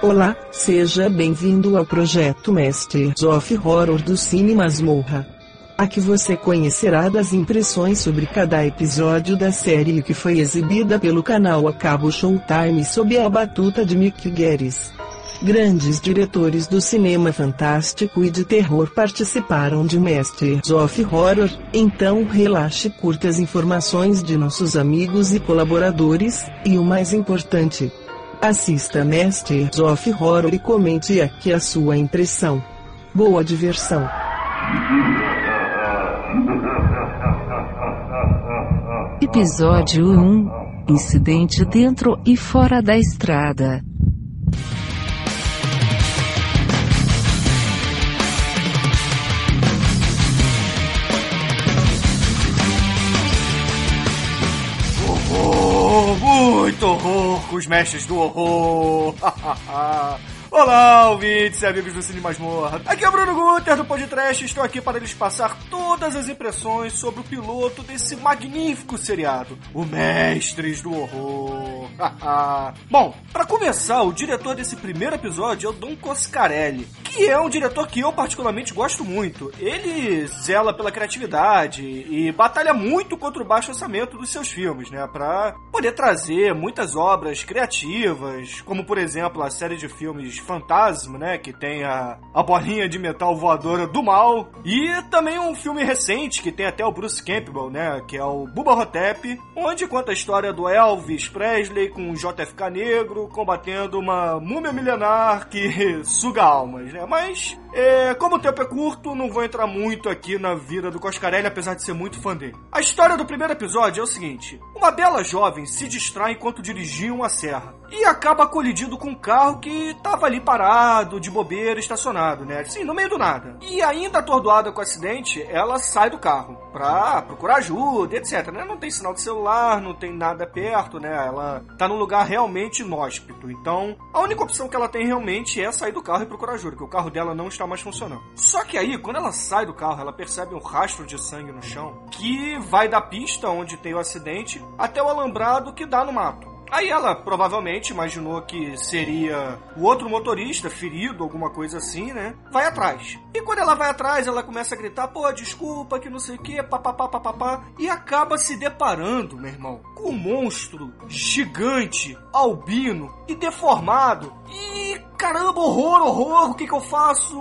Olá, seja bem-vindo ao projeto Masters of Horror do Cine Masmorra. Aqui você conhecerá das impressões sobre cada episódio da série que foi exibida pelo canal a cabo Showtime sob a batuta de Mick Guedes. Grandes diretores do cinema fantástico e de terror participaram de Masters of Horror, então relaxe e curta as informações de nossos amigos e colaboradores, e o mais importante, Assista Masters of Horror e comente aqui a sua impressão. Boa diversão! Episódio 1 Incidente dentro e fora da estrada. Muito horror com os mestres do horror. Olá, ouvintes e amigos do Cine Masmorra. Aqui é o Bruno Guter do Podcast. Estou aqui para lhes passar todas as impressões sobre o piloto desse magnífico seriado, o Mestres do Horror. Bom, para começar, o diretor desse primeiro episódio é o Don Coscarelli, que é um diretor que eu particularmente gosto muito. Ele zela pela criatividade e batalha muito contra o baixo orçamento dos seus filmes, né, para poder trazer muitas obras criativas, como por exemplo a série de filmes Fantasma, né? Que tem a, a bolinha de metal voadora do mal. E também um filme recente que tem até o Bruce Campbell, né? Que é o Bubba Hotep, onde conta a história do Elvis Presley com o JFK negro combatendo uma múmia milenar que suga almas, né? Mas é, como o tempo é curto, não vou entrar muito aqui na vida do Coscarelli, apesar de ser muito fã dele. A história do primeiro episódio é o seguinte: uma bela jovem se distrai enquanto dirigia uma serra e acaba colidindo com um carro que tava ali parado, de bobeira, estacionado, né? Assim, no meio do nada. E ainda atordoada com o acidente, ela sai do carro pra procurar ajuda, etc. Né? Não tem sinal de celular, não tem nada perto, né? Ela tá num lugar realmente inóspito. Então, a única opção que ela tem realmente é sair do carro e procurar ajuda, porque o carro dela não está mais funcionando. Só que aí, quando ela sai do carro, ela percebe um rastro de sangue no chão que vai da pista onde tem o acidente até o alambrado que dá no mato. Aí ela provavelmente imaginou que seria o outro motorista ferido, alguma coisa assim, né? Vai atrás. E quando ela vai atrás, ela começa a gritar: pô, desculpa, que não sei o que, papapá, papapá. E acaba se deparando, meu irmão, com um monstro gigante, albino e deformado. E caramba, horror, horror, o que que eu faço?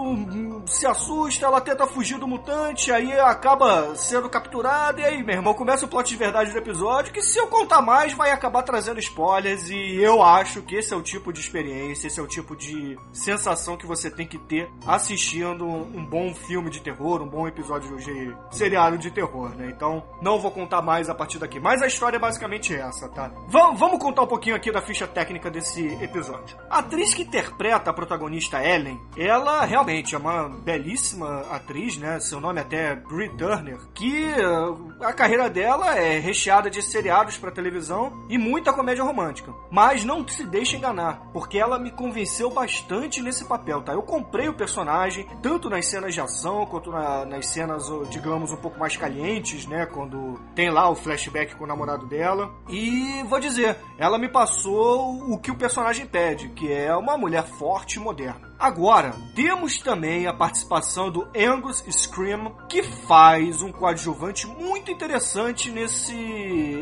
Se assusta, ela tenta fugir do mutante, aí acaba sendo capturada, e aí, meu irmão, começa o plot de verdade do episódio, que se eu contar mais, vai acabar trazendo spoilers, e eu acho que esse é o tipo de experiência, esse é o tipo de sensação que você tem que ter assistindo um bom filme de terror, um bom episódio de seriado de terror, né? Então, não vou contar mais a partir daqui. Mas a história é basicamente essa, tá? Vamos, vamos contar um pouquinho aqui da ficha técnica desse episódio. A atriz que interpreta a protagonista Ellen, ela realmente é uma belíssima atriz, né? Seu nome até é Brie Turner, que uh, a carreira dela é recheada de seriados para televisão e muita comédia romântica. Mas não se deixe enganar, porque ela me convenceu bastante nesse papel, tá? Eu comprei o personagem, tanto nas cenas de ação quanto na, nas cenas, digamos, um pouco mais calientes, né? Quando tem lá o flashback com o namorado dela. E vou dizer, ela me passou o que o personagem pede, que é uma mulher forte e moderna. Agora, temos também a participação do Angus Scream, que faz um coadjuvante muito interessante nesse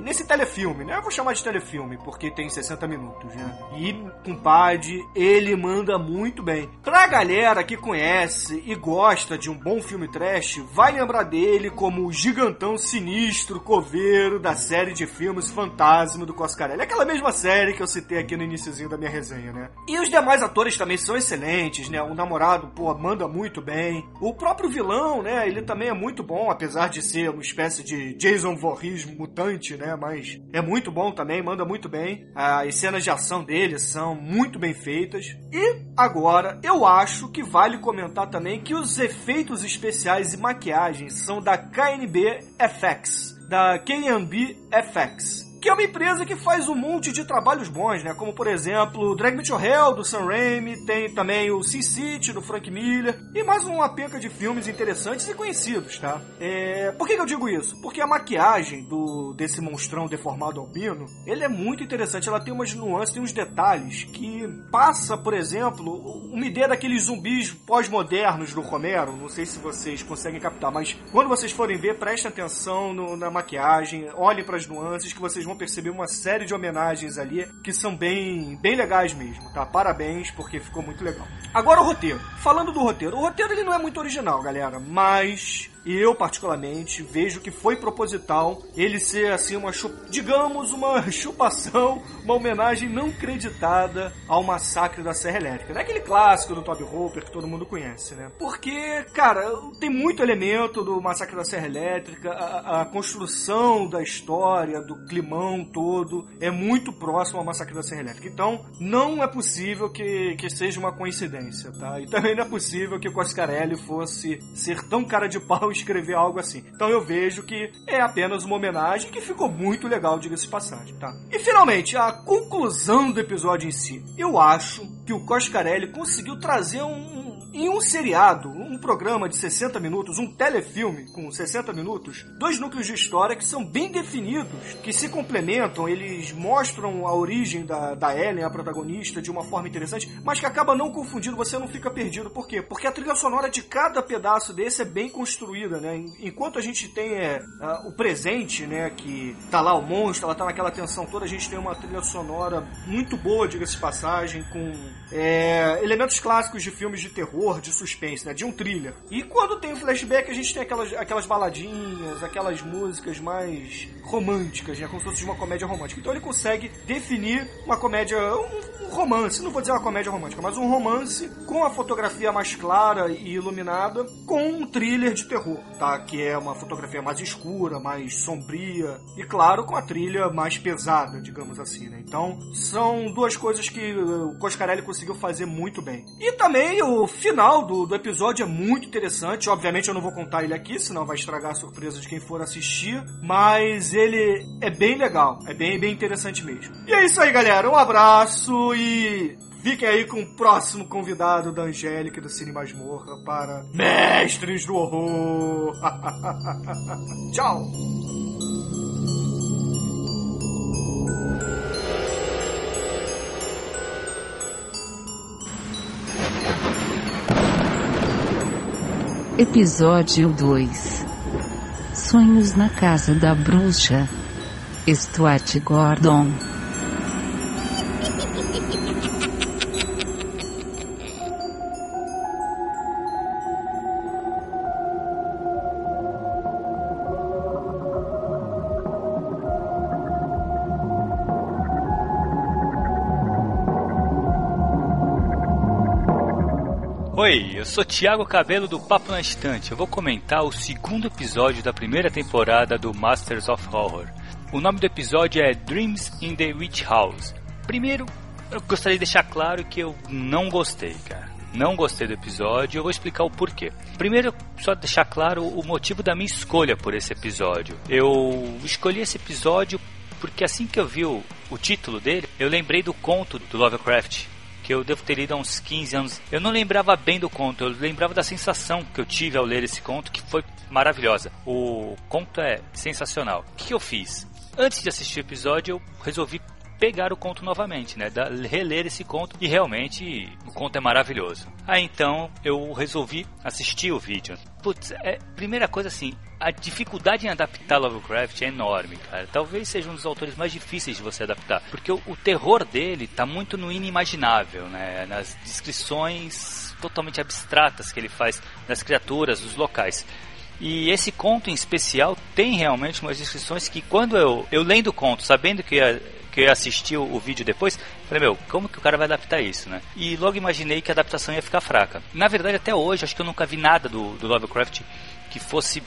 nesse telefilme, né? Eu vou chamar de telefilme, porque tem 60 minutos, né? E, compadre, ele manda muito bem. Pra galera que conhece e gosta de um bom filme trash, vai lembrar dele como o gigantão sinistro coveiro da série de filmes Fantasma do Coscarelli. Aquela mesma série que eu citei aqui no iníciozinho da minha resenha, né? E os demais atores também são excelentes né? O namorado, pô, manda muito bem. O próprio vilão, né? Ele também é muito bom, apesar de ser uma espécie de Jason Voorhees mutante, né? Mas é muito bom também, manda muito bem. As cenas de ação dele são muito bem feitas. E agora, eu acho que vale comentar também que os efeitos especiais e maquiagem são da KNB FX, da KNB FX que é uma empresa que faz um monte de trabalhos bons, né? Como, por exemplo, Drag Me to Hell, do Sam Raimi, tem também o Sin City, do Frank Miller, e mais uma penca de filmes interessantes e conhecidos, tá? É... Por que, que eu digo isso? Porque a maquiagem do desse monstrão deformado albino, ele é muito interessante, ela tem umas nuances, tem uns detalhes que passa, por exemplo, uma ideia daqueles zumbis pós-modernos do Romero, não sei se vocês conseguem captar, mas quando vocês forem ver, prestem atenção no, na maquiagem, olhem para as nuances que vocês vão perceber uma série de homenagens ali que são bem, bem legais mesmo, tá? Parabéns, porque ficou muito legal. Agora o roteiro. Falando do roteiro, o roteiro ele não é muito original, galera, mas eu, particularmente, vejo que foi proposital ele ser, assim, uma, digamos, uma chupação, uma homenagem não creditada ao massacre da Serra Elétrica. É aquele clássico do Toby Hooper que todo mundo conhece, né? Porque, cara, tem muito elemento do massacre da Serra Elétrica, a, a construção da história, do climão todo, é muito próximo ao massacre da Serra Elétrica. Então, não é possível que, que seja uma coincidência, tá? E também não é possível que o Coscarelli fosse ser tão cara de pau escrever algo assim. Então eu vejo que é apenas uma homenagem que ficou muito legal, diga-se passagem, tá? E finalmente, a conclusão do episódio em si. Eu acho que o Coscarelli conseguiu trazer um, em um seriado, um programa de 60 minutos, um telefilme com 60 minutos, dois núcleos de história que são bem definidos, que se complementam, eles mostram a origem da, da Ellen, a protagonista, de uma forma interessante, mas que acaba não confundindo, você não fica perdido. Por quê? Porque a trilha sonora de cada pedaço desse é bem construída, né? Enquanto a gente tem é, o presente, né, que tá lá o monstro, ela tá naquela tensão toda, a gente tem uma trilha sonora muito boa, diga-se passagem, com é, elementos clássicos de filmes de terror, de suspense, né? De um thriller. E quando tem o flashback, a gente tem aquelas, aquelas baladinhas, aquelas músicas mais românticas, né? Como se fosse uma comédia romântica. Então ele consegue definir uma comédia, um, um romance, não vou dizer uma comédia romântica, mas um romance com a fotografia mais clara e iluminada, com um thriller de terror, tá? Que é uma fotografia mais escura, mais sombria e, claro, com a trilha mais pesada, digamos assim, né? Então, são duas coisas que o Coscarelli conseguiu fazer muito bem. E também o final do, do episódio é muito interessante. Obviamente eu não vou contar ele aqui, senão vai estragar a surpresa de quem for assistir. Mas ele é bem legal, é bem, bem interessante mesmo. E é isso aí, galera. Um abraço e Fiquem aí com o próximo convidado da Angélica do Cine Masmorra para Mestres do Horror. Tchau! Episódio 2 Sonhos na Casa da Bruxa. Stuart Gordon sou Thiago Cabelo do Papo na Estante. Eu vou comentar o segundo episódio da primeira temporada do Masters of Horror. O nome do episódio é Dreams in the Witch House. Primeiro, eu gostaria de deixar claro que eu não gostei, cara. Não gostei do episódio, eu vou explicar o porquê. Primeiro, só deixar claro o motivo da minha escolha por esse episódio. Eu escolhi esse episódio porque assim que eu vi o, o título dele, eu lembrei do conto do Lovecraft, que eu devo ter lido há uns 15 anos. Eu não lembrava bem do conto, eu lembrava da sensação que eu tive ao ler esse conto, que foi maravilhosa. O conto é sensacional. O que eu fiz? Antes de assistir o episódio, eu resolvi pegar o conto novamente, né? Da, reler esse conto e realmente o conto é maravilhoso. Aí então eu resolvi assistir o vídeo. Putz, é, primeira coisa assim, a dificuldade em adaptar Lovecraft é enorme, cara. Talvez seja um dos autores mais difíceis de você adaptar, porque o, o terror dele tá muito no inimaginável, né? Nas descrições totalmente abstratas que ele faz das criaturas, dos locais. E esse conto em especial tem realmente umas descrições que quando eu, eu lendo o conto, sabendo que ia, que eu o, o, vídeo depois, falei, meu, como que o cara vai adaptar isso, né? E logo imaginei que a adaptação ia ficar fraca. Na verdade, até hoje, acho que eu nunca vi nada do, do Lovecraft que fosse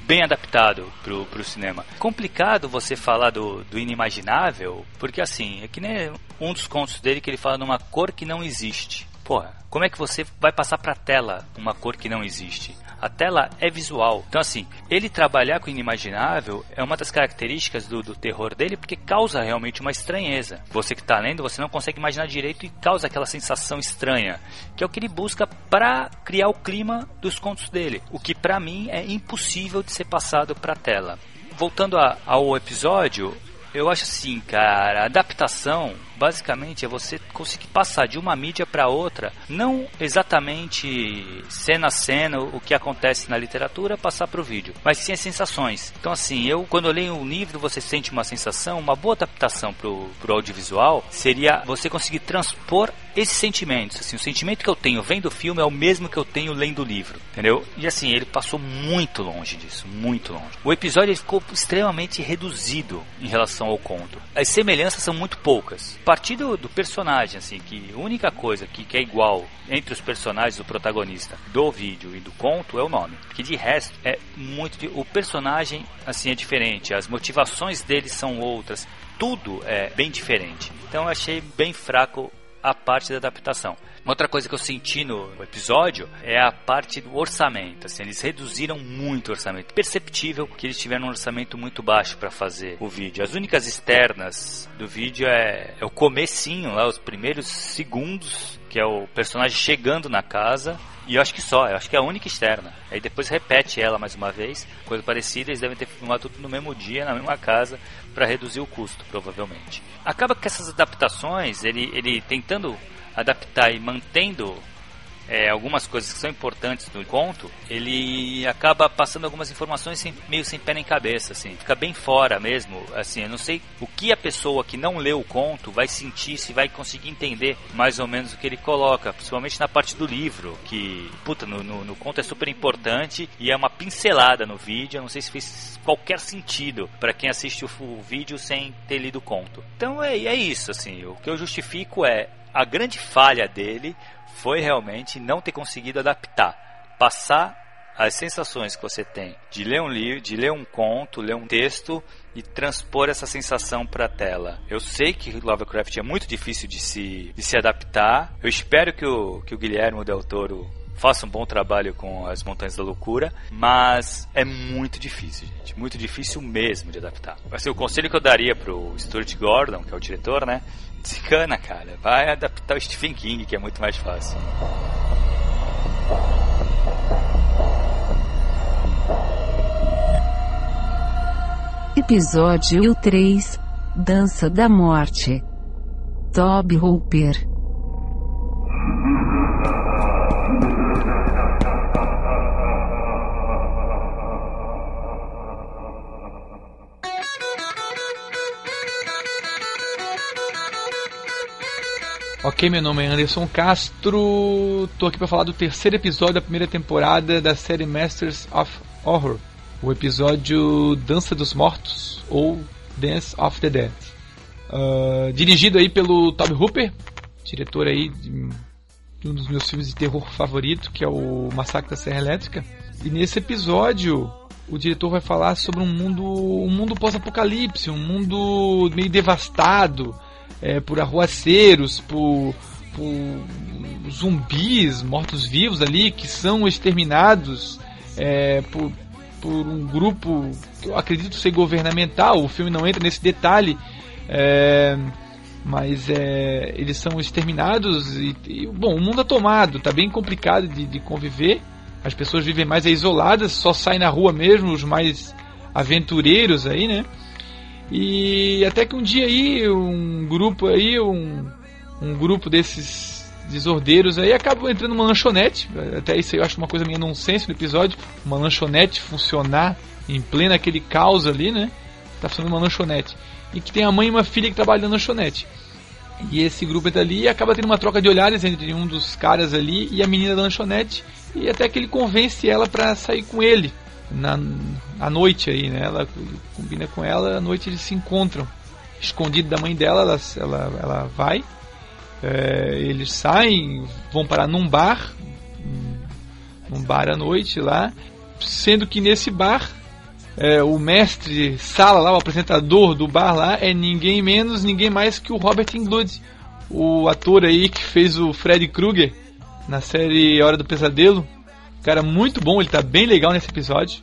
bem adaptado pro, pro cinema. Complicado você falar do, do inimaginável, porque assim, é que nem um dos contos dele que ele fala numa cor que não existe. Porra, como é que você vai passar para a tela uma cor que não existe? A tela é visual. Então, assim, ele trabalhar com o inimaginável é uma das características do, do terror dele, porque causa realmente uma estranheza. Você que está lendo, você não consegue imaginar direito e causa aquela sensação estranha, que é o que ele busca para criar o clima dos contos dele. O que para mim é impossível de ser passado para a tela. Voltando a, ao episódio, eu acho assim, cara, adaptação basicamente é você conseguir passar de uma mídia para outra, não exatamente cena a cena o que acontece na literatura passar para o vídeo, mas sim as sensações. Então assim, eu quando eu leio um livro você sente uma sensação, uma boa adaptação para o audiovisual seria você conseguir transpor esses sentimentos. Assim, o sentimento que eu tenho vendo o filme é o mesmo que eu tenho lendo o livro, entendeu? E assim, ele passou muito longe disso, muito longe. O episódio ficou extremamente reduzido em relação ao conto. As semelhanças são muito poucas partir do, do, personagem, assim, que a única coisa que, que, é igual entre os personagens do protagonista do vídeo e do conto é o nome. Que de resto é muito. O personagem, assim, é diferente, as motivações dele são outras, tudo é bem diferente. Então eu achei bem fraco a parte da adaptação. Uma outra coisa que eu senti no episódio é a parte do orçamento. Assim, eles reduziram muito o orçamento. Perceptível que eles tiveram um orçamento muito baixo para fazer o vídeo. As únicas externas do vídeo é, é o comecinho, lá, os primeiros segundos, que é o personagem chegando na casa. E eu acho que só, eu acho que é a única externa. Aí depois repete ela mais uma vez, coisa parecida, eles devem ter filmado tudo no mesmo dia, na mesma casa, para reduzir o custo, provavelmente. Acaba que essas adaptações, ele, ele tentando adaptar e mantendo é, algumas coisas que são importantes no conto, ele acaba passando algumas informações sem, meio sem pé nem cabeça, assim, fica bem fora mesmo, assim, eu não sei o que a pessoa que não leu o conto vai sentir, se vai conseguir entender mais ou menos o que ele coloca, principalmente na parte do livro, que, puta, no, no, no conto é super importante e é uma pincelada no vídeo, eu não sei se fez qualquer sentido para quem assiste o, o, vídeo sem ter lido o conto. Então é, é isso, assim, o que eu justifico é a grande falha dele foi realmente não ter conseguido adaptar, passar as sensações que você tem de ler um livro, de ler um conto, ler um texto e transpor essa sensação para a tela. Eu sei que Lovecraft é muito difícil de se, de se adaptar. Eu espero que o, que o Guilherme Del Toro faça um bom trabalho com as Montanhas da Loucura, mas é muito difícil, gente, muito difícil mesmo de adaptar. Assim, o conselho que eu daria pro Stuart Gordon, que é o diretor, né, Descana, cara. Vai adaptar o Stephen King, que é muito mais fácil. Episódio 3 Dança da Morte Toby Hooper Ok, meu nome é Anderson Castro. Tô aqui para falar do terceiro episódio da primeira temporada da série Masters of Horror, o episódio Dança dos Mortos ou Dance of the Dead. Uh, dirigido aí pelo Toby Hooper, diretor aí de, um dos meus filmes de terror favorito, que é o Massacre da Serra Elétrica. E nesse episódio o diretor vai falar sobre um mundo, um mundo pós-apocalipse, um mundo meio devastado é, por arruaceiros, por, por zumbis, mortos-vivos ali, que são exterminados é, por, por um grupo que eu acredito ser governamental. O filme não entra nesse detalhe. É, mas é, eles são exterminados e, e, bom, o mundo é tomado, tá bem complicado de, de, conviver. As pessoas vivem mais isoladas, só saem na rua mesmo os mais aventureiros aí, né? E até que um dia aí, um grupo aí, um, um grupo desses desordeiros aí acabou entrando numa lanchonete. Até isso aí eu acho uma coisa meio nonsense no episódio. Uma lanchonete funcionar em pleno aquele caos ali, né? Tá funcionando uma lanchonete. E que tem a mãe e uma filha que trabalham na lanchonete. E esse grupo entra ali e acaba tendo uma troca de olhares entre um dos caras ali e a menina da lanchonete. E até que ele convence ela para sair com ele na à noite aí, né? Ela combina com ela, à noite eles se encontram. Escondido da mãe dela, ela, ela, ela vai. É, eles saem, vão parar num bar, num bar à noite lá, sendo que nesse bar é, o mestre sala lá, o apresentador do bar lá é ninguém menos, ninguém mais que o Robert Englund, o ator aí que fez o Freddy Krueger na série Hora do Pesadelo. Cara, muito bom, ele tá bem legal nesse episódio.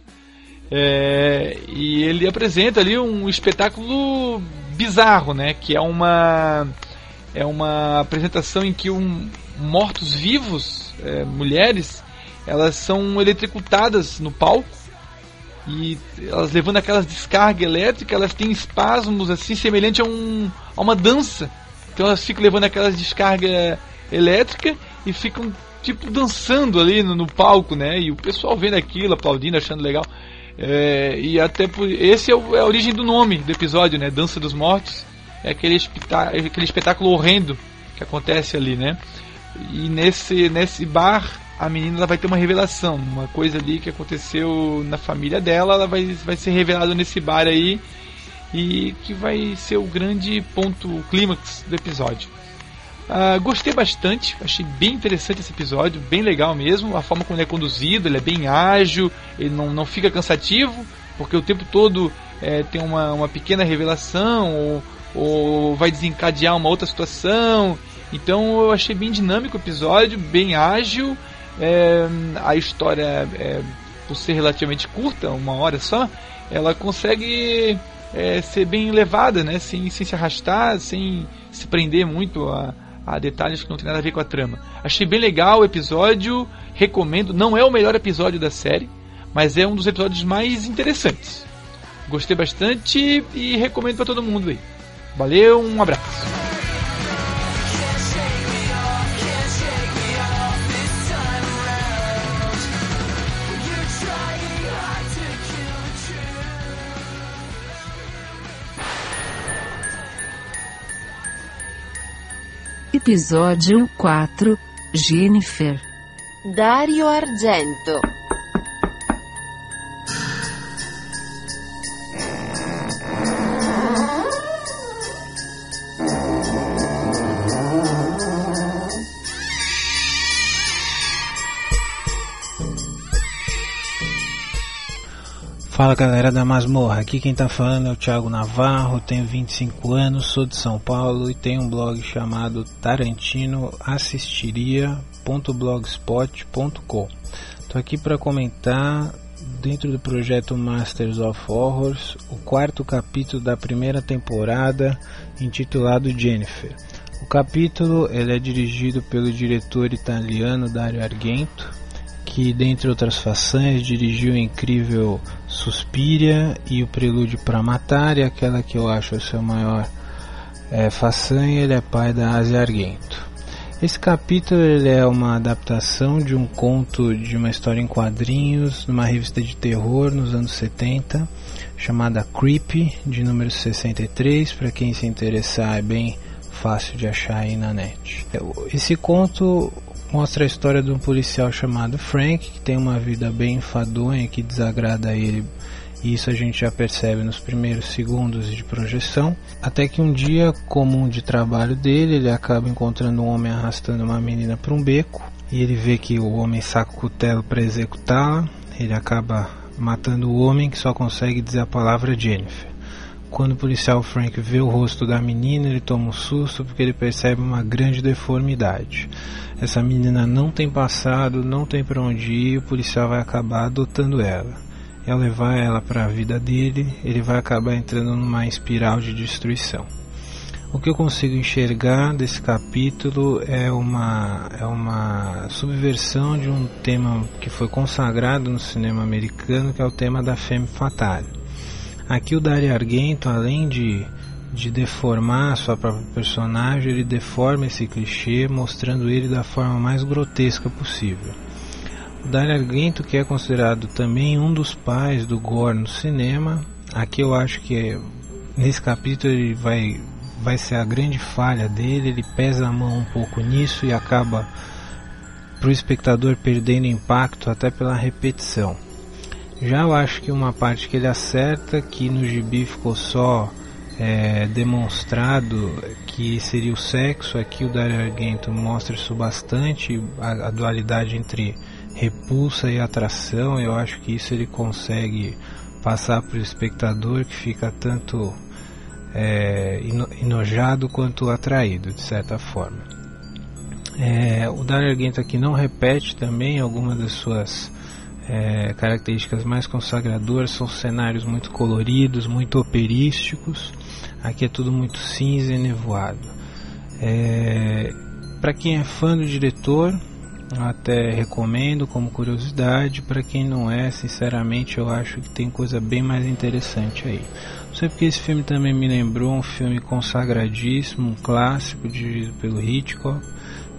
É, e ele apresenta ali um espetáculo bizarro, né? Que é uma é uma apresentação em que um, mortos vivos, é, mulheres, elas são eletrocutadas no palco e elas levando aquelas descargas elétricas, elas têm espasmos assim semelhante a, um, a uma dança. Então elas ficam levando aquelas descargas elétricas e ficam tipo dançando ali no, no, palco, né? E o pessoal vendo aquilo, aplaudindo, achando legal. É, e até por esse é, o, é, a origem do nome do episódio, né? Dança dos Mortos. É aquele, espetá aquele espetáculo horrendo que acontece ali, né? E nesse nesse bar a menina vai ter uma revelação, uma coisa ali que aconteceu na família dela, ela vai, vai ser revelada nesse bar aí e que vai ser o grande ponto, o clímax do episódio. Uh, gostei bastante, achei bem interessante esse episódio, bem legal mesmo. A forma como ele é conduzido, ele é bem ágil, ele não, não fica cansativo, porque o tempo todo é, tem uma, uma pequena revelação ou, ou vai desencadear uma outra situação. Então eu achei bem dinâmico o episódio, bem ágil. É, a história, é, por ser relativamente curta, uma hora só, ela consegue é, ser bem levada, né? sem, sem se arrastar, sem se prender muito a a detalhes que não tem nada a ver com a trama. Achei bem legal o episódio, recomendo. Não é o melhor episódio da série, mas é um dos episódios mais interessantes. Gostei bastante e recomendo para todo mundo aí. Valeu, um abraço. Episódio 4 Jennifer. Dario Argento Fala galera da Masmorra, aqui quem tá falando é o Thiago Navarro, tenho 25 anos, sou de São Paulo e tenho um blog chamado tarantinoassistiria.blogspot.com. Tô aqui para comentar dentro do projeto Masters of Horrors o quarto capítulo da primeira temporada intitulado Jennifer. O capítulo ele é dirigido pelo diretor italiano Dario Argento que, dentre outras façanhas, dirigiu o incrível Suspiria e o Prelúdio para Matar, e aquela que eu acho a sua maior é, façanha, ele é pai da Asia Argento. Esse capítulo ele é uma adaptação de um conto de uma história em quadrinhos numa revista de terror nos anos 70, chamada Creepy, de número 63, para quem se interessar é bem fácil de achar aí na net. Esse conto mostra a história de um policial chamado Frank, que tem uma vida bem enfadonha, que desagrada a ele. E isso a gente já percebe nos primeiros segundos de projeção. Até que um dia comum de trabalho dele, ele acaba encontrando um homem arrastando uma menina para um beco. E ele vê que o homem saca o cutelo para executá-la. Ele acaba matando o homem que só consegue dizer a palavra Jennifer. Quando o policial Frank vê o rosto da menina, ele toma um susto porque ele percebe uma grande deformidade. Essa menina não tem passado, não tem para onde ir, o policial vai acabar adotando ela. Ao levar ela para a vida dele, ele vai acabar entrando numa espiral de destruição. O que eu consigo enxergar desse capítulo é uma, é uma subversão de um tema que foi consagrado no cinema americano, que é o tema da femme fatale. Aqui o Dario Argento, além de de deformar a sua própria personagem, ele deforma esse clichê, mostrando ele da forma mais grotesca possível. O Dario Argento, que é considerado também um dos pais do gore no cinema, aqui eu acho que nesse capítulo ele vai, vai ser a grande falha dele, ele pesa a mão um pouco nisso e acaba para o espectador perdendo impacto até pela repetição. Já eu acho que uma parte que ele acerta, que no gibi ficou só é, demonstrado que seria o sexo, aqui o Dario Argento mostra isso bastante, a, a, dualidade entre repulsa e atração, eu acho que isso ele consegue passar para o espectador que fica tanto é, enojado quanto atraído, de certa forma. É, o Dario Argento aqui não repete também algumas das suas é, características mais consagradoras, são cenários muito coloridos, muito operísticos. Aqui é tudo muito cinza e nevoado. É, Para quem é fã do diretor, até recomendo como curiosidade. Para quem não é, sinceramente, eu acho que tem coisa bem mais interessante aí. Não sei porque esse filme também me lembrou um filme consagradíssimo, um clássico dirigido pelo Hitchcock,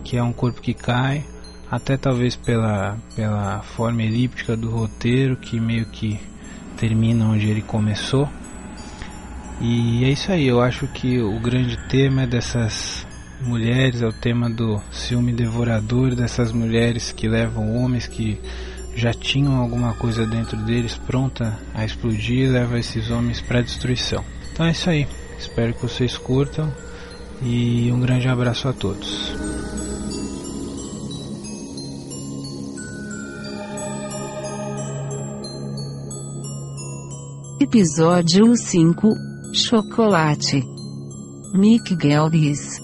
que é Um Corpo que Cai. Até talvez pela, pela forma elíptica do roteiro, que meio que termina onde ele começou. E é isso aí, eu acho que o grande tema dessas mulheres, é o tema do ciúme devorador dessas mulheres que levam homens que já tinham alguma coisa dentro deles pronta a explodir e leva esses homens para destruição. Então é isso aí. Espero que vocês curtam e um grande abraço a todos. Episódio 5 Chocolate. Mick Geldes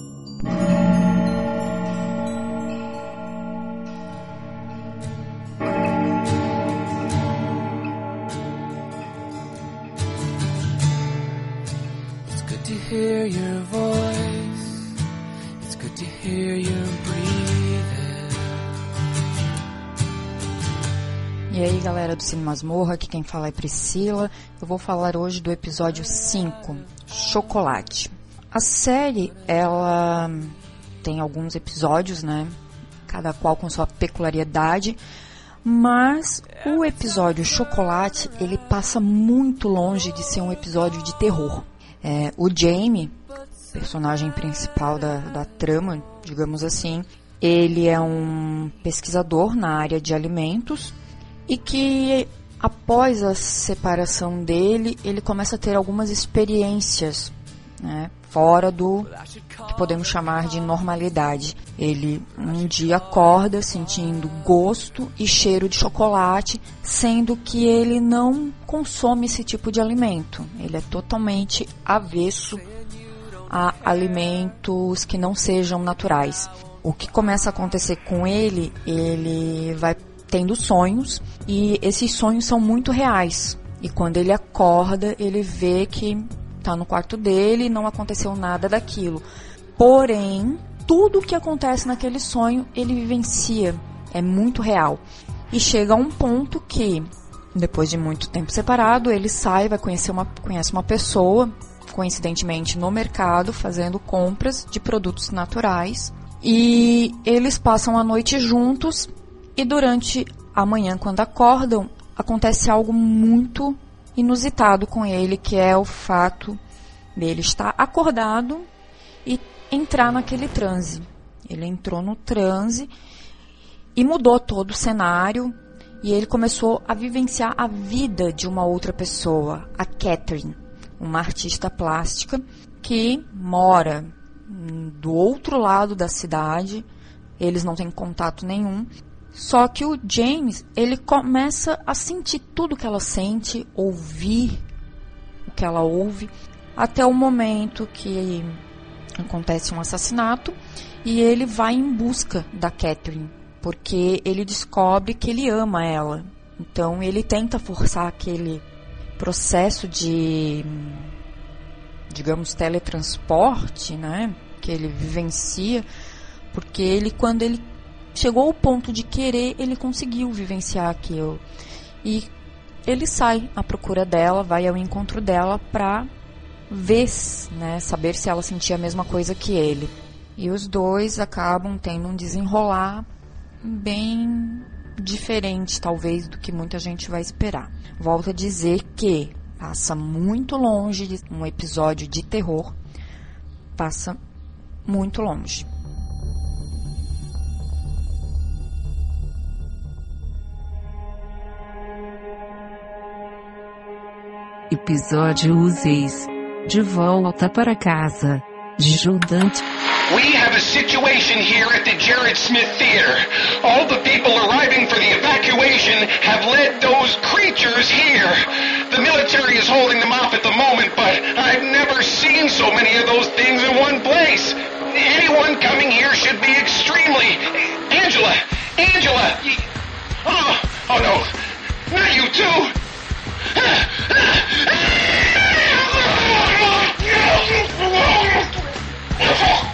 Masmorra, aqui quem fala é Priscila. Eu vou falar hoje do episódio 5, Chocolate. A série, ela tem alguns episódios, né? Cada qual com sua peculiaridade. Mas o episódio Chocolate, ele passa muito longe de ser um episódio de terror. É, o Jamie, personagem principal da, da trama, digamos assim, ele é um pesquisador na área de alimentos e que após a separação dele, ele começa a ter algumas experiências né, fora do que podemos chamar de normalidade. Ele um dia acorda sentindo gosto e cheiro de chocolate, sendo que ele não consome esse tipo de alimento. Ele é totalmente avesso a alimentos que não sejam naturais. O que começa a acontecer com ele, ele vai tendo sonhos e esses sonhos são muito reais. E quando ele acorda, ele vê que está no quarto dele não aconteceu nada daquilo. Porém, tudo o que acontece naquele sonho, ele vivencia. É muito real. E chega a um ponto que, depois de muito tempo separado, ele sai, vai conhecer uma, conhece uma pessoa, coincidentemente no mercado, fazendo compras de produtos naturais. E eles passam a noite juntos e durante a manhã, quando acordam, acontece algo muito inusitado com ele, que é o fato dele estar acordado e entrar naquele transe. Ele entrou no transe e mudou todo o cenário e ele começou a vivenciar a vida de uma outra pessoa, a Catherine, uma artista plástica que mora do outro lado da cidade. Eles não têm contato nenhum. Só que o James, ele começa a sentir tudo que ela sente, ouvir o que ela ouve, até o momento que acontece um assassinato e ele vai em busca da Catherine, porque ele descobre que ele ama ela. Então ele tenta forçar aquele processo de digamos teletransporte, né, que ele vivencia, porque ele quando ele chegou ao ponto de querer, ele conseguiu vivenciar aquilo. E ele sai à procura dela, vai ao encontro dela para ver, né, saber se ela sentia a mesma coisa que ele. E os dois acabam tendo um desenrolar bem diferente, talvez, do que muita gente vai esperar. Volto a dizer que passa muito longe de um episódio de terror, passa muito longe. Episódio 6 De volta para casa. De Judante. We have a situation here at the Jared Smith Theater. All the people arriving for the evacuation have led those creatures here. The military is holding them off at the moment, but I've never seen so many of those things in one place. Anyone coming here should be extremely. Angela! Angela! Oh, oh no. Not you too! Oh,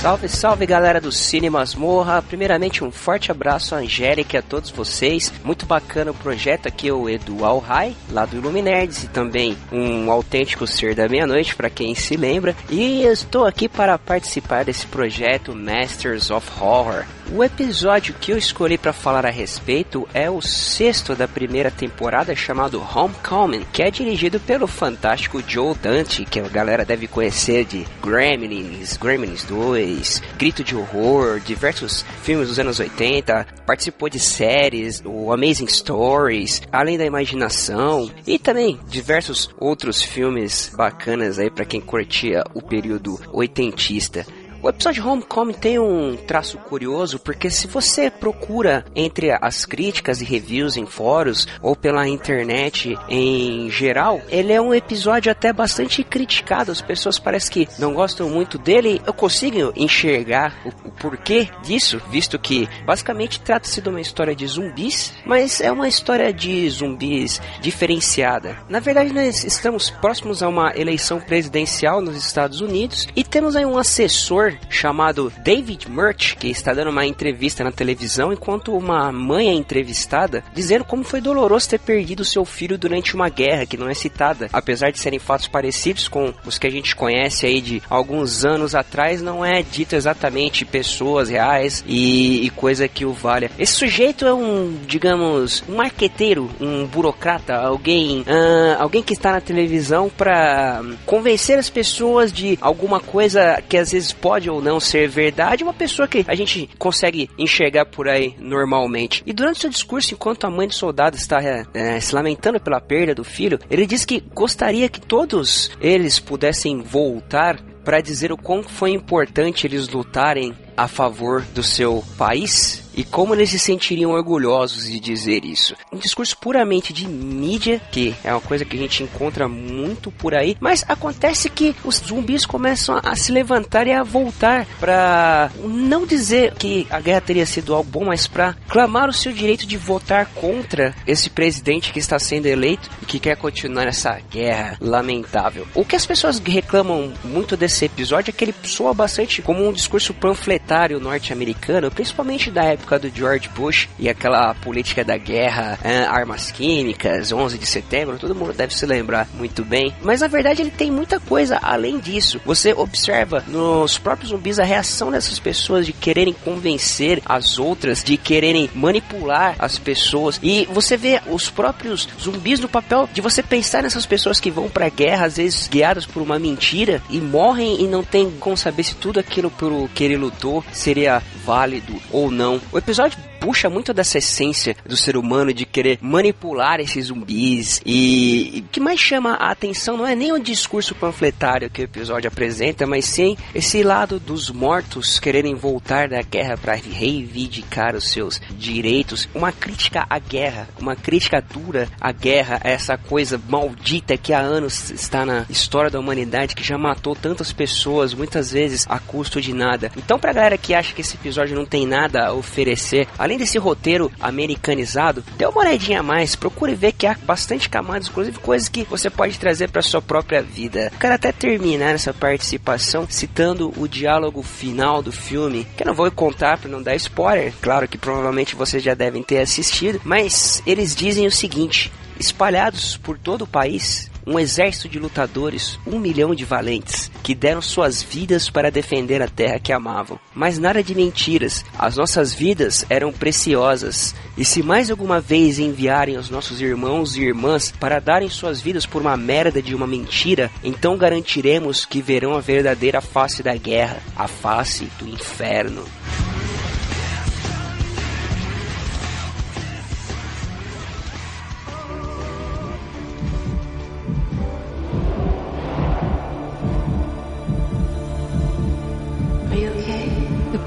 Salve, salve galera do Cine Masmorra. Primeiramente, um forte abraço à Angélica e a todos vocês. Muito bacana o projeto aqui, o Edu Alhai, lá do Iluminerds, e também um autêntico ser da meia-noite, para quem se lembra. E estou aqui para participar desse projeto Masters of Horror. O episódio que eu escolhi para falar a respeito é o sexto da primeira temporada, chamado Homecoming, que é dirigido pelo fantástico Joe Dante, que a galera deve conhecer de Gremlins, Gremlins 2, Grito de Horror, diversos filmes dos anos 80, participou de séries, o Amazing Stories, Além da Imaginação e também diversos outros filmes bacanas aí para quem curtia o período oitentista. O episódio Homecoming tem um traço curioso porque se você procura entre as críticas e reviews em fóruns ou pela internet em geral, ele é um episódio até bastante criticado. As pessoas parecem que não gostam muito dele. Eu consigo enxergar o, o porquê disso, visto que basicamente trata-se de uma história de zumbis, mas é uma história de zumbis diferenciada. Na verdade, nós estamos próximos a uma eleição presidencial nos Estados Unidos e temos aí um assessor chamado David Murch, que está dando uma entrevista na televisão, enquanto uma mãe é entrevistada, dizendo como foi doloroso ter perdido seu filho durante uma guerra que não é citada. Apesar de serem fatos parecidos com os que a gente conhece aí de alguns anos atrás, não é dito exatamente pessoas reais e, e coisa que o valha. Esse sujeito é um, digamos, um marqueteiro, um burocrata, alguém, ah, alguém que está na televisão para convencer as pessoas de alguma coisa que às vezes pode ou não ser verdade, uma pessoa que a gente consegue enxergar por aí normalmente. E durante seu discurso, enquanto a mãe do soldado está é, é, se lamentando pela perda do filho, ele diz que gostaria que todos eles pudessem voltar para dizer o quão foi importante eles lutarem a favor do seu país e como eles se sentiriam orgulhosos de dizer isso. Um discurso puramente de mídia, que é uma coisa que a gente encontra muito por aí, mas acontece que os zumbis começam a se levantar e a voltar para não dizer que a guerra teria sido algo bom, mas para clamar o seu direito de votar contra esse presidente que está sendo eleito e que quer continuar essa guerra lamentável. O que as pessoas reclamam muito desse episódio é que ele soa bastante como um discurso panfletário norte-americano, principalmente da época do George Bush e aquela política da guerra, eh, armas químicas, 11 de setembro, todo mundo deve se lembrar muito bem. Mas na verdade ele tem muita coisa além disso. Você observa nos próprios zumbis a reação dessas pessoas de quererem convencer as outras, de quererem manipular as pessoas. E você vê os próprios zumbis no papel de você pensar nessas pessoas que vão pra guerra, às vezes guiadas por uma mentira e morrem e não tem como saber se tudo aquilo por que ele lutou seria válido ou não. O episódio puxa muito dessa essência do ser humano de querer manipular esses zumbis e, o que mais chama a atenção não é nem o discurso panfletário que o episódio apresenta, mas sim esse lado dos mortos quererem voltar da guerra para reivindicar os seus direitos, uma crítica à guerra, uma crítica dura à guerra, essa coisa maldita que há anos está na história da humanidade que já matou tantas pessoas, muitas vezes a custo de nada. Então, pra galera que acha que esse episódio não tem nada a oferecer, além desse roteiro americanizado, dê uma olhadinha a mais, procure ver que há bastante camadas, inclusive coisas que você pode trazer para sua própria vida. Quero até terminar essa participação citando o diálogo final do filme, que eu não vou contar para não dar spoiler, claro que provavelmente vocês já devem ter assistido, mas eles dizem o seguinte: espalhados por todo o país, um exército de lutadores, um milhão de valentes, que deram suas vidas para defender a terra que amavam. Mas nada de mentiras, as nossas vidas eram preciosas, e se mais alguma vez enviarem os nossos irmãos e irmãs para darem suas vidas por uma merda de uma mentira, então garantiremos que verão a verdadeira face da guerra, a face do inferno.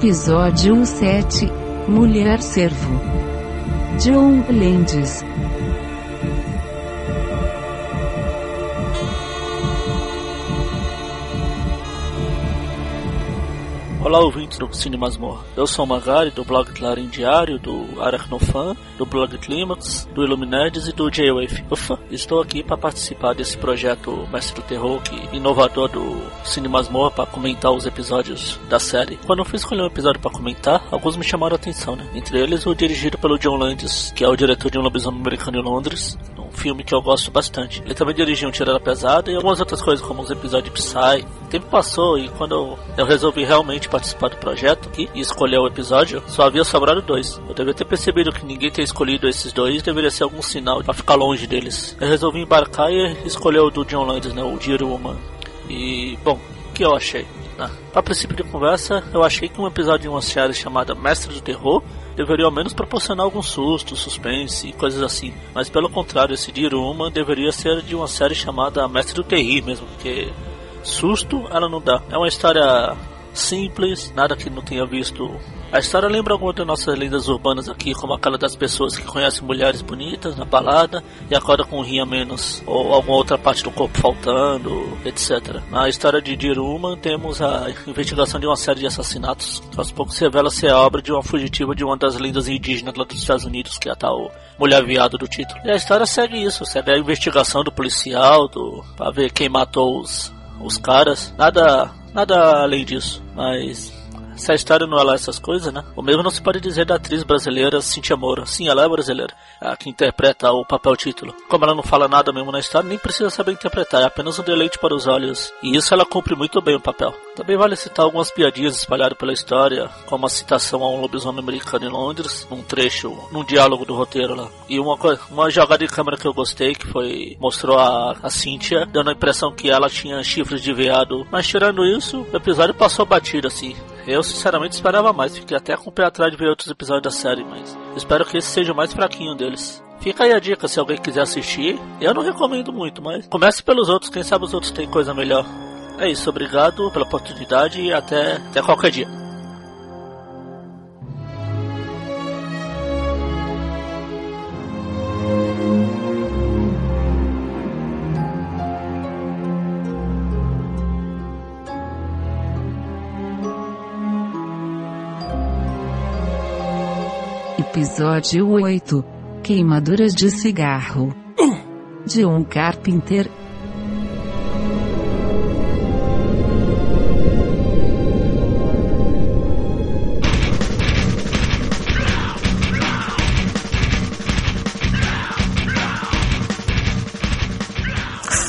Episódio 7 Mulher Servo. John Landis Olá, ouvintes do Cine Masmorra. Eu sou o Magari, do blog Clarim Diário, do Aracnofan, do blog Climax, do Illuminades e do J-Wave. Ufa, estou aqui para participar desse projeto Mestre do Terror, que inovador do Cine Masmorra, para comentar os episódios da série. Quando eu fui escolher um episódio para comentar, alguns me chamaram a atenção, né? Entre eles, o dirigido pelo John Landis, que é o diretor de um lobisomem americano em Londres, filme que eu gosto bastante. Ele também dirigiu um Tirada Pesada e algumas outras coisas, como os episódios de Psy. O tempo passou e quando eu, resolvi realmente participar do projeto aqui e escolher o episódio, só havia sobrado dois. Eu devia ter percebido que ninguém ter escolhido esses dois deveria ser algum sinal para ficar longe deles. Eu resolvi embarcar e escolher o do John Landis, né, o Dear Woman. E, bom, o que eu achei? Ah, a princípio de conversa, eu achei que um episódio de uma série chamada Mestre do Terror deveria ao menos proporcionar algum susto, suspense e coisas assim. Mas pelo contrário, esse Dear Woman deveria ser de uma série chamada Mestre do Terror mesmo, porque susto ela não dá. É uma história simples, nada que não tenha visto. A história lembra algumas das nossas lendas urbanas aqui, como aquela das pessoas que conhecem mulheres bonitas na balada e acordam com um rim a menos, ou alguma outra parte do corpo faltando, etc. Na história de Diruma, temos a investigação de uma série de assassinatos, que aos poucos revela ser a obra de uma fugitiva de uma das lendas indígenas lá dos Estados Unidos, que é a tal mulher viado do título. E a história segue isso, segue a investigação do policial, do, pra ver quem matou os, os caras. Nada Nada além disso, mas história não é essas coisas, né? O mesmo não se pode dizer da atriz brasileira Cintia Moura. Sim, ela é brasileira, a que interpreta o papel título. Como ela não fala nada mesmo na história, nem precisa saber interpretar, é apenas um deleite para os olhos. E isso ela cumpre muito bem o papel. Também vale citar algumas piadinhas espalhadas pela história, como a citação a um lobisomem americano em Londres, num trecho, num diálogo do roteiro lá. E uma, uma jogada de câmera que eu gostei, que foi mostrou a, a dando a impressão que ela tinha chifres de veado. Mas tirando isso, o episódio passou batido assim. Eu sinceramente esperava mais, fiquei até com o pé atrás de ver outros episódios da série, mas espero que esse seja o mais fraquinho deles. Fica aí a dica se alguém quiser assistir. Eu não recomendo muito, mas comece pelos outros, quem sabe os outros têm coisa melhor. É isso, obrigado pela oportunidade e até, até qualquer dia. Episódio 8 Queimaduras de cigarro de um Carpenter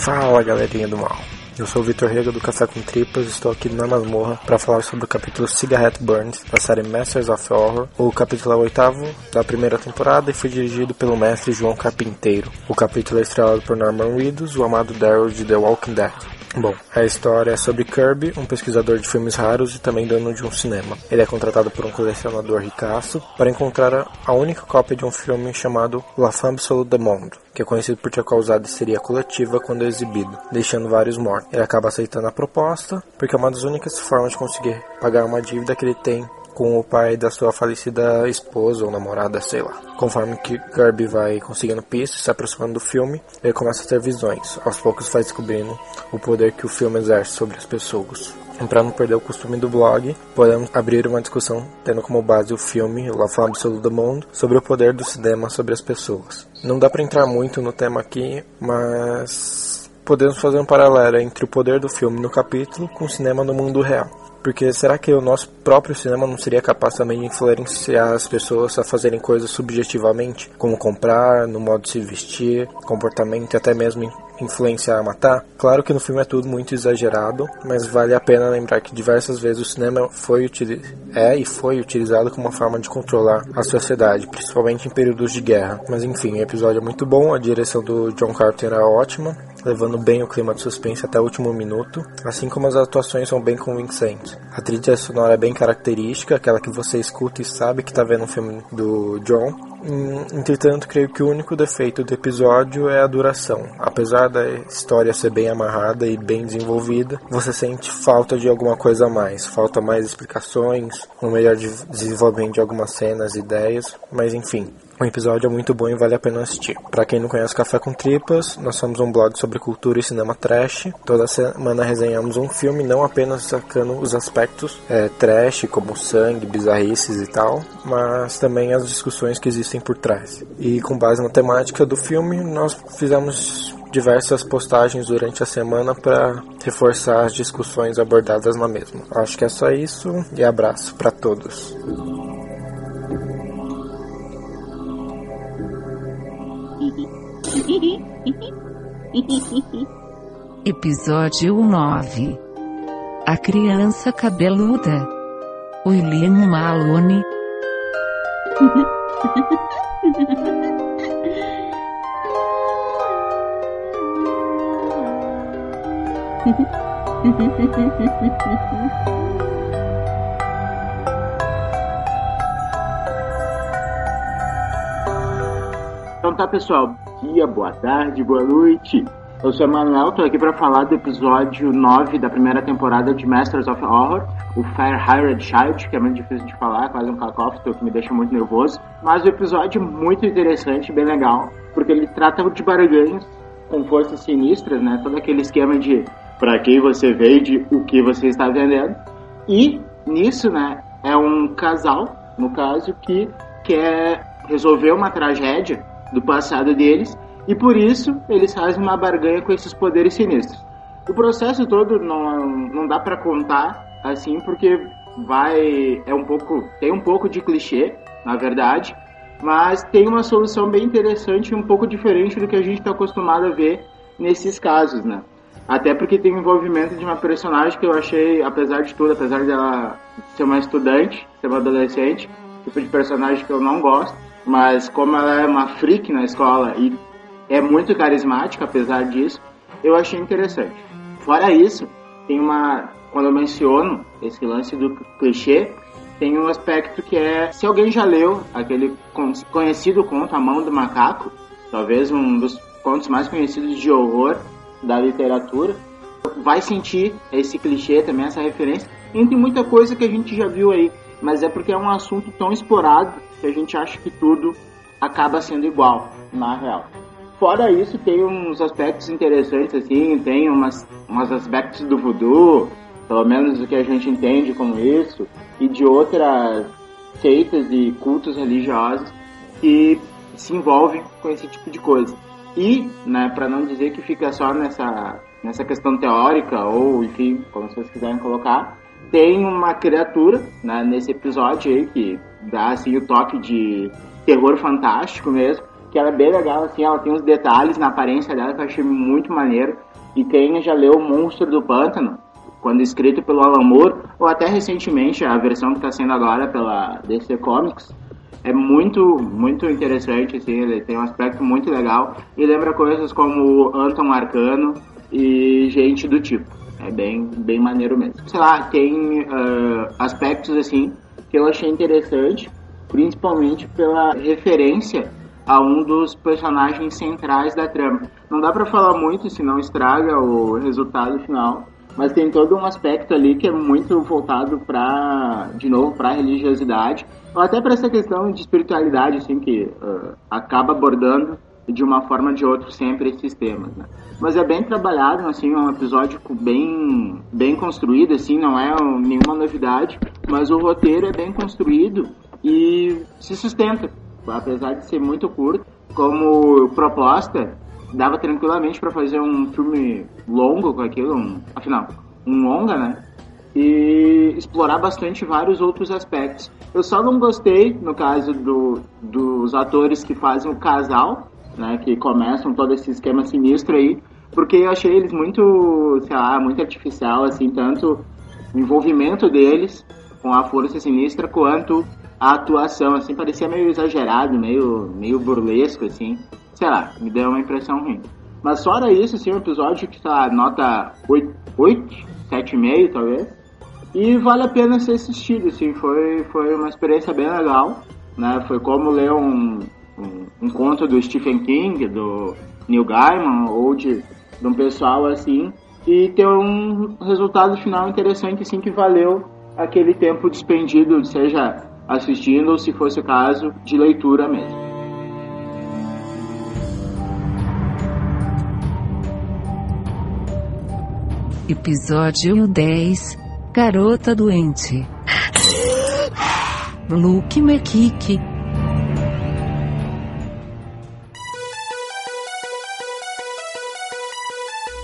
Fala galerinha do mal. Eu sou o Vitor Rega do Café com Tripas, estou aqui na masmorra para falar sobre o capítulo Cigarette Burns da série Masters of Horror. O capítulo é o oitavo da primeira temporada e foi dirigido pelo mestre João Carpinteiro. O capítulo é estrelado por Norman Reedus, o amado Daryl de The Walking Dead. Bom, a história é sobre Kirby, um pesquisador de filmes raros e também dono de um cinema. Ele é contratado por um colecionador ricaço para encontrar a única cópia de um filme chamado La Femme Absolue du Monde, que é conhecido por ter causado histeria coletiva quando é exibido, deixando vários mortos. Ele acaba aceitando a proposta, porque é uma das únicas formas de conseguir pagar uma dívida que ele tem com o pai da sua falecida esposa ou namorada, sei lá. Conforme que Kirby vai conseguindo pistas, se aproximando do filme, ele começa a ter visões. Aos poucos vai descobrindo o poder que o filme exerce sobre as pessoas. Para não perder o costume do blog, podemos abrir uma discussão tendo como base o filme La Femme Absolue du Monde sobre o poder do cinema sobre as pessoas. Não dá para entrar muito no tema aqui, mas podemos fazer um paralelo entre o poder do filme no capítulo com o cinema no mundo real. Porque será que o nosso próprio cinema não seria capaz também de influenciar as pessoas a fazerem coisas subjetivamente, como comprar, no modo de se vestir, comportamento e até mesmo influenciar a matar? Claro que no filme é tudo muito exagerado, mas vale a pena lembrar que diversas vezes o cinema foi é e foi utilizado como uma forma de controlar a sociedade, principalmente em períodos de guerra. Mas enfim, o episódio é muito bom, a direção do John Carter é ótima, levando bem o clima de suspense até o último minuto, assim como as atuações são bem convincentes. A trilha sonora é bem característica, aquela que você escuta e sabe que está vendo um filme do John, Hum, entretanto, creio que o único defeito do episódio é a duração. Apesar da história ser bem amarrada e bem desenvolvida, você sente falta de alguma coisa a mais. Falta mais explicações, um melhor desenvolvimento de algumas cenas, ideias, mas enfim. O episódio é muito bom e vale a pena assistir. Para quem não conhece Café com Tripas, nós somos um blog sobre cultura e cinema trash. Toda semana resenhamos um filme, não apenas sacando os aspectos é, trash, como sangue, bizarrices e tal, mas também as discussões que existem por trás. E com base na temática do filme, nós fizemos diversas postagens durante a semana para reforçar as discussões abordadas na mesma. Acho que é só isso e abraço para todos. Episódio 9 A Criança Cabeluda. William Malone. Então tá, pessoal. Dia, boa tarde, boa noite. Eu sou o Manuel, tô aqui para falar do episódio 9 da primeira temporada de Masters of Horror, o Fire Hired Child, que é muito difícil de falar, quase um cacófato que me deixa muito nervoso. Mas o episódio é muito interessante, bem legal, porque ele trata de barganhos com forças sinistras, né? Todo aquele esquema de para quem você vende, o que você está vendendo. E nisso, né, é um casal, no caso, que quer resolver uma tragédia do passado deles e por isso eles fazem uma barganha com esses poderes sinistros. O processo todo não, não dá para contar assim porque vai é um pouco tem um pouco de clichê na verdade, mas tem uma solução bem interessante e um pouco diferente do que a gente está acostumado a ver nesses casos, né? Até porque tem o envolvimento de uma personagem que eu achei, apesar de tudo, apesar dela ser uma estudante, ser uma adolescente, tipo de personagem que eu não gosto, mas como ela é uma freak na escola e é muito carismática, apesar disso, eu achei interessante. Fora isso, tem uma. Quando eu menciono esse lance do clichê, tem um aspecto que é. Se alguém já leu aquele conhecido conto A Mão do Macaco, talvez um dos contos mais conhecidos de horror da literatura, vai sentir esse clichê também, essa referência, entre muita coisa que a gente já viu aí. Mas é porque é um assunto tão explorado que a gente acha que tudo acaba sendo igual, na real. Fora isso, tem uns aspectos interessantes, assim, tem umas, uns aspectos do voodoo, pelo menos o que a gente entende como isso, e de outras seitas e cultos religiosos que se envolvem com esse tipo de coisa. E, né, para não dizer que fica só nessa, nessa questão teórica, ou enfim, como vocês quiserem colocar, tem uma criatura né, nesse episódio aí que dá assim o toque de terror fantástico mesmo, que ela é bem legal, assim, ela tem uns detalhes na aparência dela que eu achei muito maneiro. E quem já leu O Monstro do Pântano, quando escrito pelo Alan Moore, ou até recentemente a versão que está sendo agora pela DC Comics, é muito, muito interessante, assim, ele tem um aspecto muito legal e lembra coisas como Anton Arcano e gente do tipo. É bem, bem maneiro mesmo. Sei lá, tem uh, aspectos assim que eu achei interessante, principalmente pela referência a um dos personagens centrais da trama. Não dá para falar muito, senão estraga o resultado final, mas tem todo um aspecto ali que é muito voltado para, de novo, para religiosidade, ou até para essa questão de espiritualidade, assim, que uh, acaba abordando de uma forma ou de outra sempre esses temas, né? Mas é bem trabalhado, assim, é um episódio bem, bem construído, assim, não é nenhuma novidade, mas o roteiro é bem construído e se sustenta, apesar de ser muito curto. Como proposta, dava tranquilamente para fazer um filme longo com aquilo, um, afinal, um longa, né? E explorar bastante vários outros aspectos. Eu só não gostei, no caso do, dos atores que fazem o casal, né, que começam todo esse esquema sinistro aí, porque eu achei eles muito, sei lá, muito artificial, assim, tanto o envolvimento deles com a Força Sinistra quanto a atuação, assim, parecia meio exagerado, meio, meio burlesco, assim. Sei lá, me deu uma impressão ruim. Mas fora isso, assim, um episódio que tá nota 8, 8 7,5 talvez. E vale a pena ser assistido, assim, foi, foi uma experiência bem legal, né? Foi como ler um, conto do Stephen King, do Neil Gaiman, ou de, de um pessoal assim, e ter um resultado final interessante, assim, que valeu aquele tempo despendido, seja assistindo ou, se fosse o caso, de leitura mesmo. Episódio 10 Garota Doente Luke Mekiki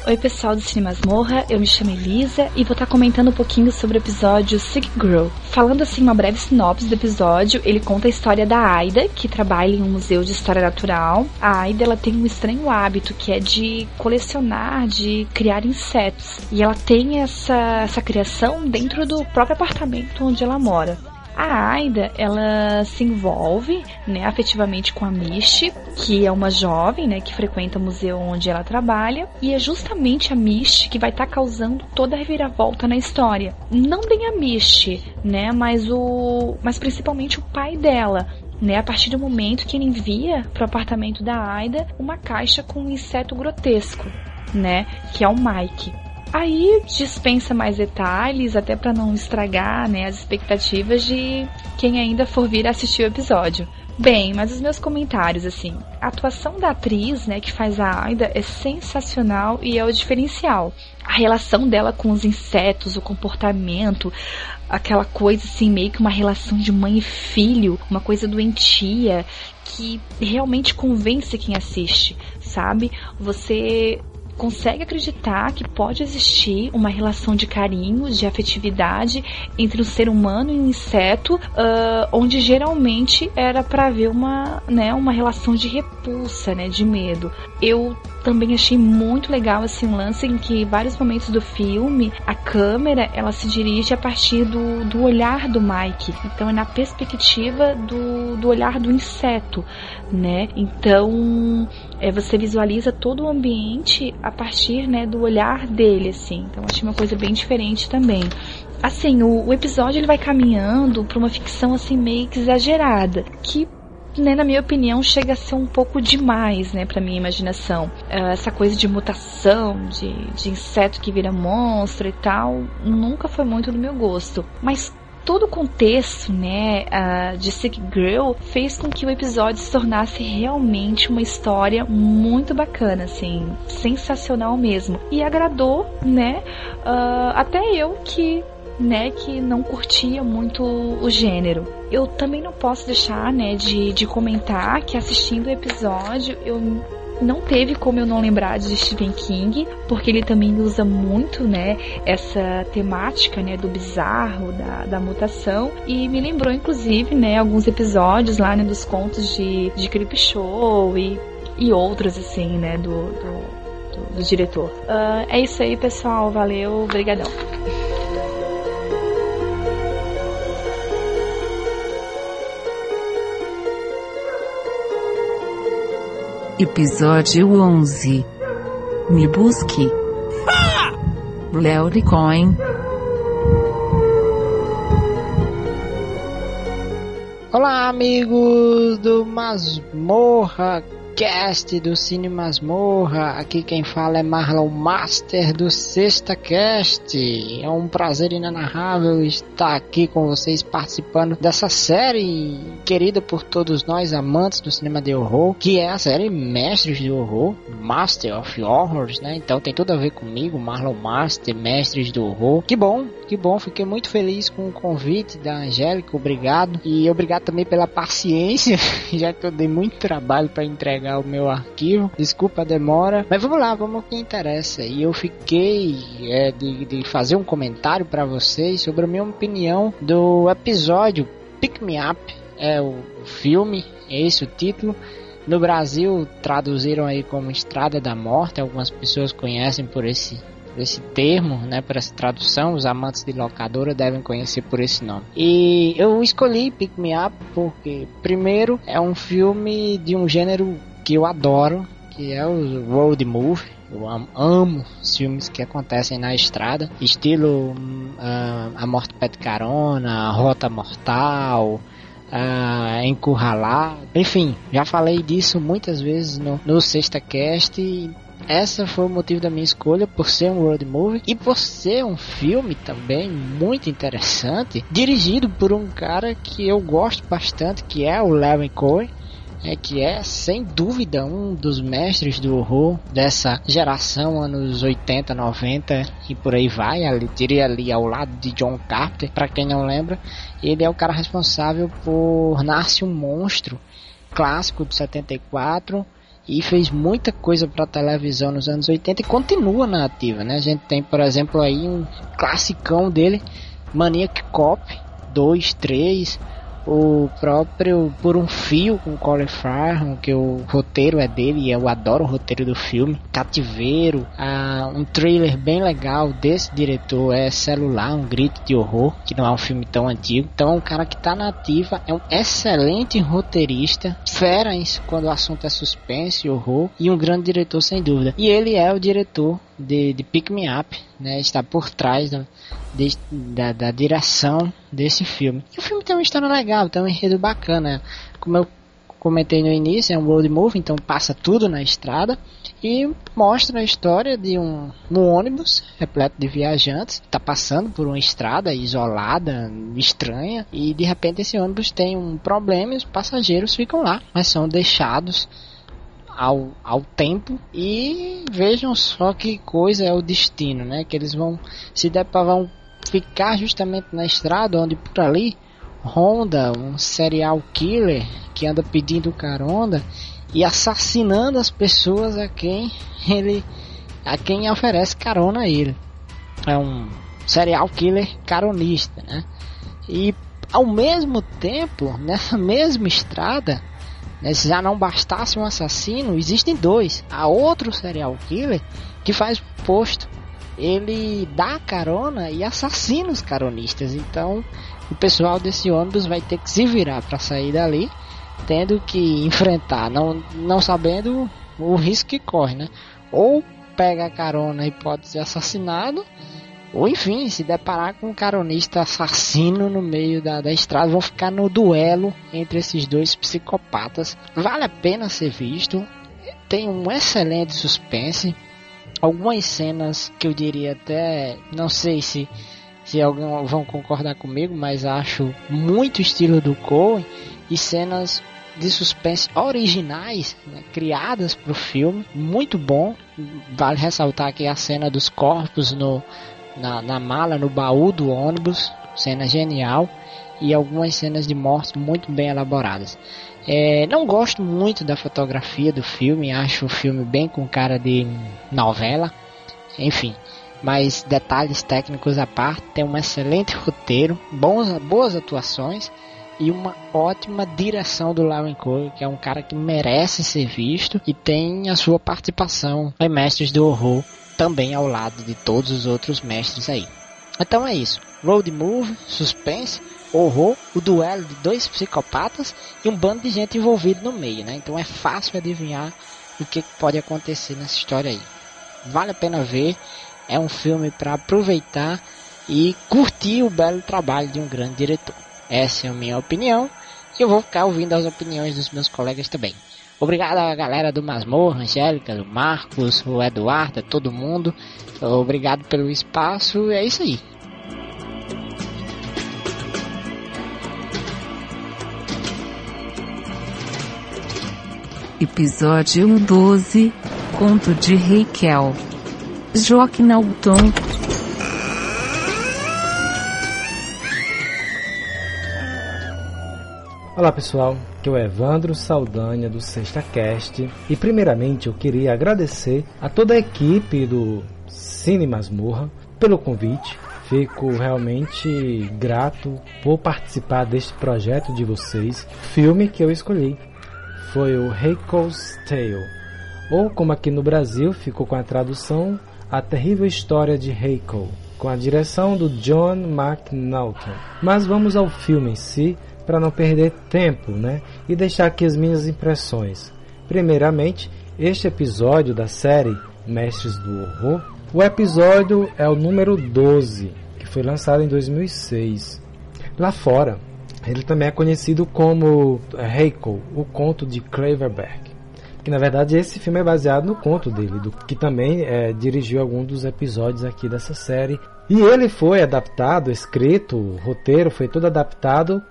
Oi pessoal do Cinemas Morra, eu me chamo Elisa e vou estar comentando um pouquinho sobre o episódio Sick Girl. Falando assim uma breve sinopse do episódio, ele conta a história da Aida, que trabalha em um museu de história natural. A Aida ela tem um estranho hábito que é de colecionar, de criar insetos. E ela tem essa, essa criação dentro do próprio apartamento onde ela mora. A Aida, ela se envolve, né, afetivamente com a Misty, que é uma jovem, né, que frequenta o museu onde ela trabalha, e é justamente a Misty que vai estar tá causando toda a reviravolta na história. Não bem a Misty, né, mas o, mas principalmente o pai dela, né, a partir do momento que ele envia para o apartamento da Aida uma caixa com um inseto grotesco, né, que é o Mike. Aí dispensa mais detalhes, até para não estragar né, as expectativas de quem ainda for vir assistir o episódio. Bem, mas os meus comentários, assim, a atuação da atriz, né, que faz a Aida é sensacional e é o diferencial. A relação dela com os insetos, o comportamento, aquela coisa assim, meio que uma relação de mãe e filho, uma coisa doentia, que realmente convence quem assiste, sabe? Você consegue acreditar que pode existir uma relação de carinho, de afetividade entre um ser humano e um inseto, uh, onde geralmente era para haver uma, né, uma relação de repulsa, né, de medo. Eu também achei muito legal esse lance em que vários momentos do filme a câmera ela se dirige a partir do, do olhar do Mike então é na perspectiva do, do olhar do inseto né então é, você visualiza todo o ambiente a partir né do olhar dele assim então achei uma coisa bem diferente também assim o, o episódio ele vai caminhando para uma ficção assim meio que exagerada que né, na minha opinião, chega a ser um pouco demais, né, para minha imaginação. Uh, essa coisa de mutação, de, de inseto que vira monstro e tal, nunca foi muito do meu gosto. Mas todo o contexto, né, uh, de Sick Girl fez com que o episódio se tornasse realmente uma história muito bacana, assim, sensacional mesmo. E agradou, né, uh, até eu que né, que não curtia muito o gênero. Eu também não posso deixar, né, de, de comentar que assistindo o episódio eu não teve como eu não lembrar de Stephen King, porque ele também usa muito, né, essa temática, né, do bizarro, da, da mutação, e me lembrou, inclusive, né, alguns episódios lá, né, dos contos de, de Creepshow e, e outros, assim, né, do, do, do, do diretor. Uh, é isso aí, pessoal, valeu, obrigadão. Episódio 11 Me Busque. Leoricoin Olá amigos do Masmorra Cast do Cine Masmorra. Aqui quem fala é Marlon Master do Sexta Cast. É um prazer inenarrável estar aqui com vocês participando dessa série querida por todos nós amantes do cinema de horror, que é a série Mestres do Horror, Master of Horrors, né? Então tem tudo a ver comigo, Marlon Master, Mestres do Horror. Que bom, que bom, fiquei muito feliz com o convite da Angélica, obrigado. E obrigado também pela paciência, já que eu dei muito trabalho para entregar o meu arquivo. Desculpa a demora, mas vamos lá, vamos ao que interessa. E eu fiquei é, de, de fazer um comentário para vocês sobre a minha opinião do episódio Pick Me Up, é o filme, é esse o título No Brasil traduziram aí como Estrada da Morte, algumas pessoas conhecem por esse esse termo, né, por essa tradução, os amantes de locadora devem conhecer por esse nome. E eu escolhi Pick Me Up porque, primeiro, é um filme de um gênero que eu adoro, que é o road movie. Eu amo, amo filmes que acontecem na estrada, estilo uh, A Morte Pé de Carona, Rota Mortal, uh, Encurralado. Enfim, já falei disso muitas vezes no, no Sexta Cast essa foi o motivo da minha escolha por ser um road movie e por ser um filme também muito interessante, dirigido por um cara que eu gosto bastante, que é o Levin Cohen. É que é sem dúvida um dos mestres do horror dessa geração anos 80, 90 e por aí vai, ali diria ali ao lado de John Carpenter, para quem não lembra, ele é o cara responsável por Nasce um Monstro, clássico de 74, e fez muita coisa para televisão nos anos 80 e continua na ativa, né? A gente tem, por exemplo, aí um classicão dele, Maniac Cop 2, 3, o próprio Por um Fio com Colin Farrell, que o roteiro é dele e eu adoro o roteiro do filme. Cativeiro, ah, um trailer bem legal desse diretor é Celular, um grito de horror, que não é um filme tão antigo. Então, é um cara que está na ativa, é um excelente roteirista, fera quando o assunto é suspense e horror, e um grande diretor sem dúvida. E ele é o diretor de, de Pick Me Up, né, está por trás da, de, da, da, direção desse filme. E o filme tem uma história legal, tem um enredo bacana. Como eu comentei no início, é um road movie, então passa tudo na estrada e mostra a história de um, um ônibus repleto de viajantes, está passando por uma estrada isolada, estranha, e de repente esse ônibus tem um problema e os passageiros ficam lá, mas são deixados ao, ao tempo e vejam só que coisa é o destino, né? Que eles vão se deparar, vão ficar justamente na estrada onde por ali ronda um serial killer que anda pedindo carona e assassinando as pessoas a quem ele a quem oferece carona a ele. É um serial killer caronista, né? E ao mesmo tempo, nessa mesma estrada, né, se já não bastasse um assassino, existem dois. Há outro serial killer que faz posto. Ele dá carona e assassina os caronistas. Então, o pessoal desse ônibus vai ter que se virar para sair dali, tendo que enfrentar, não, não sabendo o risco que corre, né? Ou pega a carona e pode ser assassinado, ou enfim, se deparar com um caronista assassino no meio da, da estrada, vão ficar no duelo entre esses dois psicopatas. Vale a pena ser visto, tem um excelente suspense, algumas cenas que eu diria até, não sei se se alguém vão concordar comigo, mas acho muito estilo do Coen e cenas de suspense originais, né, criadas para o filme, muito bom. Vale ressaltar aqui a cena dos corpos no na, na mala, no baú do ônibus, cena genial e algumas cenas de morte muito bem elaboradas. É, não gosto muito da fotografia do filme, acho o filme bem com cara de novela, enfim. Mas detalhes técnicos à parte, tem um excelente roteiro, bons, boas atuações e uma ótima direção do Lauren Cole, que é um cara que merece ser visto e tem a sua participação em Mestres do Horror também ao lado de todos os outros mestres aí. Então é isso. Road movie, suspense, horror, o duelo de dois psicopatas e um bando de gente envolvido no meio, né? Então é fácil adivinhar o que pode acontecer nessa história aí. Vale a pena ver, é um filme para aproveitar e curtir o belo trabalho de um grande diretor. Essa é a minha opinião e eu vou ficar ouvindo as opiniões dos meus colegas também. Obrigado a galera do Masmorra, Angélica, o Marcos, o Eduardo, todo mundo. Obrigado pelo espaço. É isso aí. Episódio 12 Conto de Raquel Joaquim Alton Olá pessoal, aqui é o Evandro Saldanha do Sexta Cast e primeiramente eu queria agradecer a toda a equipe do Cine Masmorra pelo convite. Fico realmente grato por participar deste projeto de vocês, filme que eu escolhi. foi o Heiko's Tale, ou como aqui no Brasil ficou com a tradução A Terrível História de Heiko, com a direção do John McNaughton. Mas vamos ao filme em si, para não perder tempo, né? E deixar aqui as minhas impressões. Primeiramente, este episódio da série Mestres do Horror, o episódio é o número 12, que foi lançado em 2006. Lá fora, ele também é conhecido como Heiko, o conto de Craverberg. Que na verdade esse filme é baseado no conto dele, do, que também é, dirigiu algum dos episódios aqui dessa série. E ele foi adaptado, escrito, o roteiro foi todo adaptado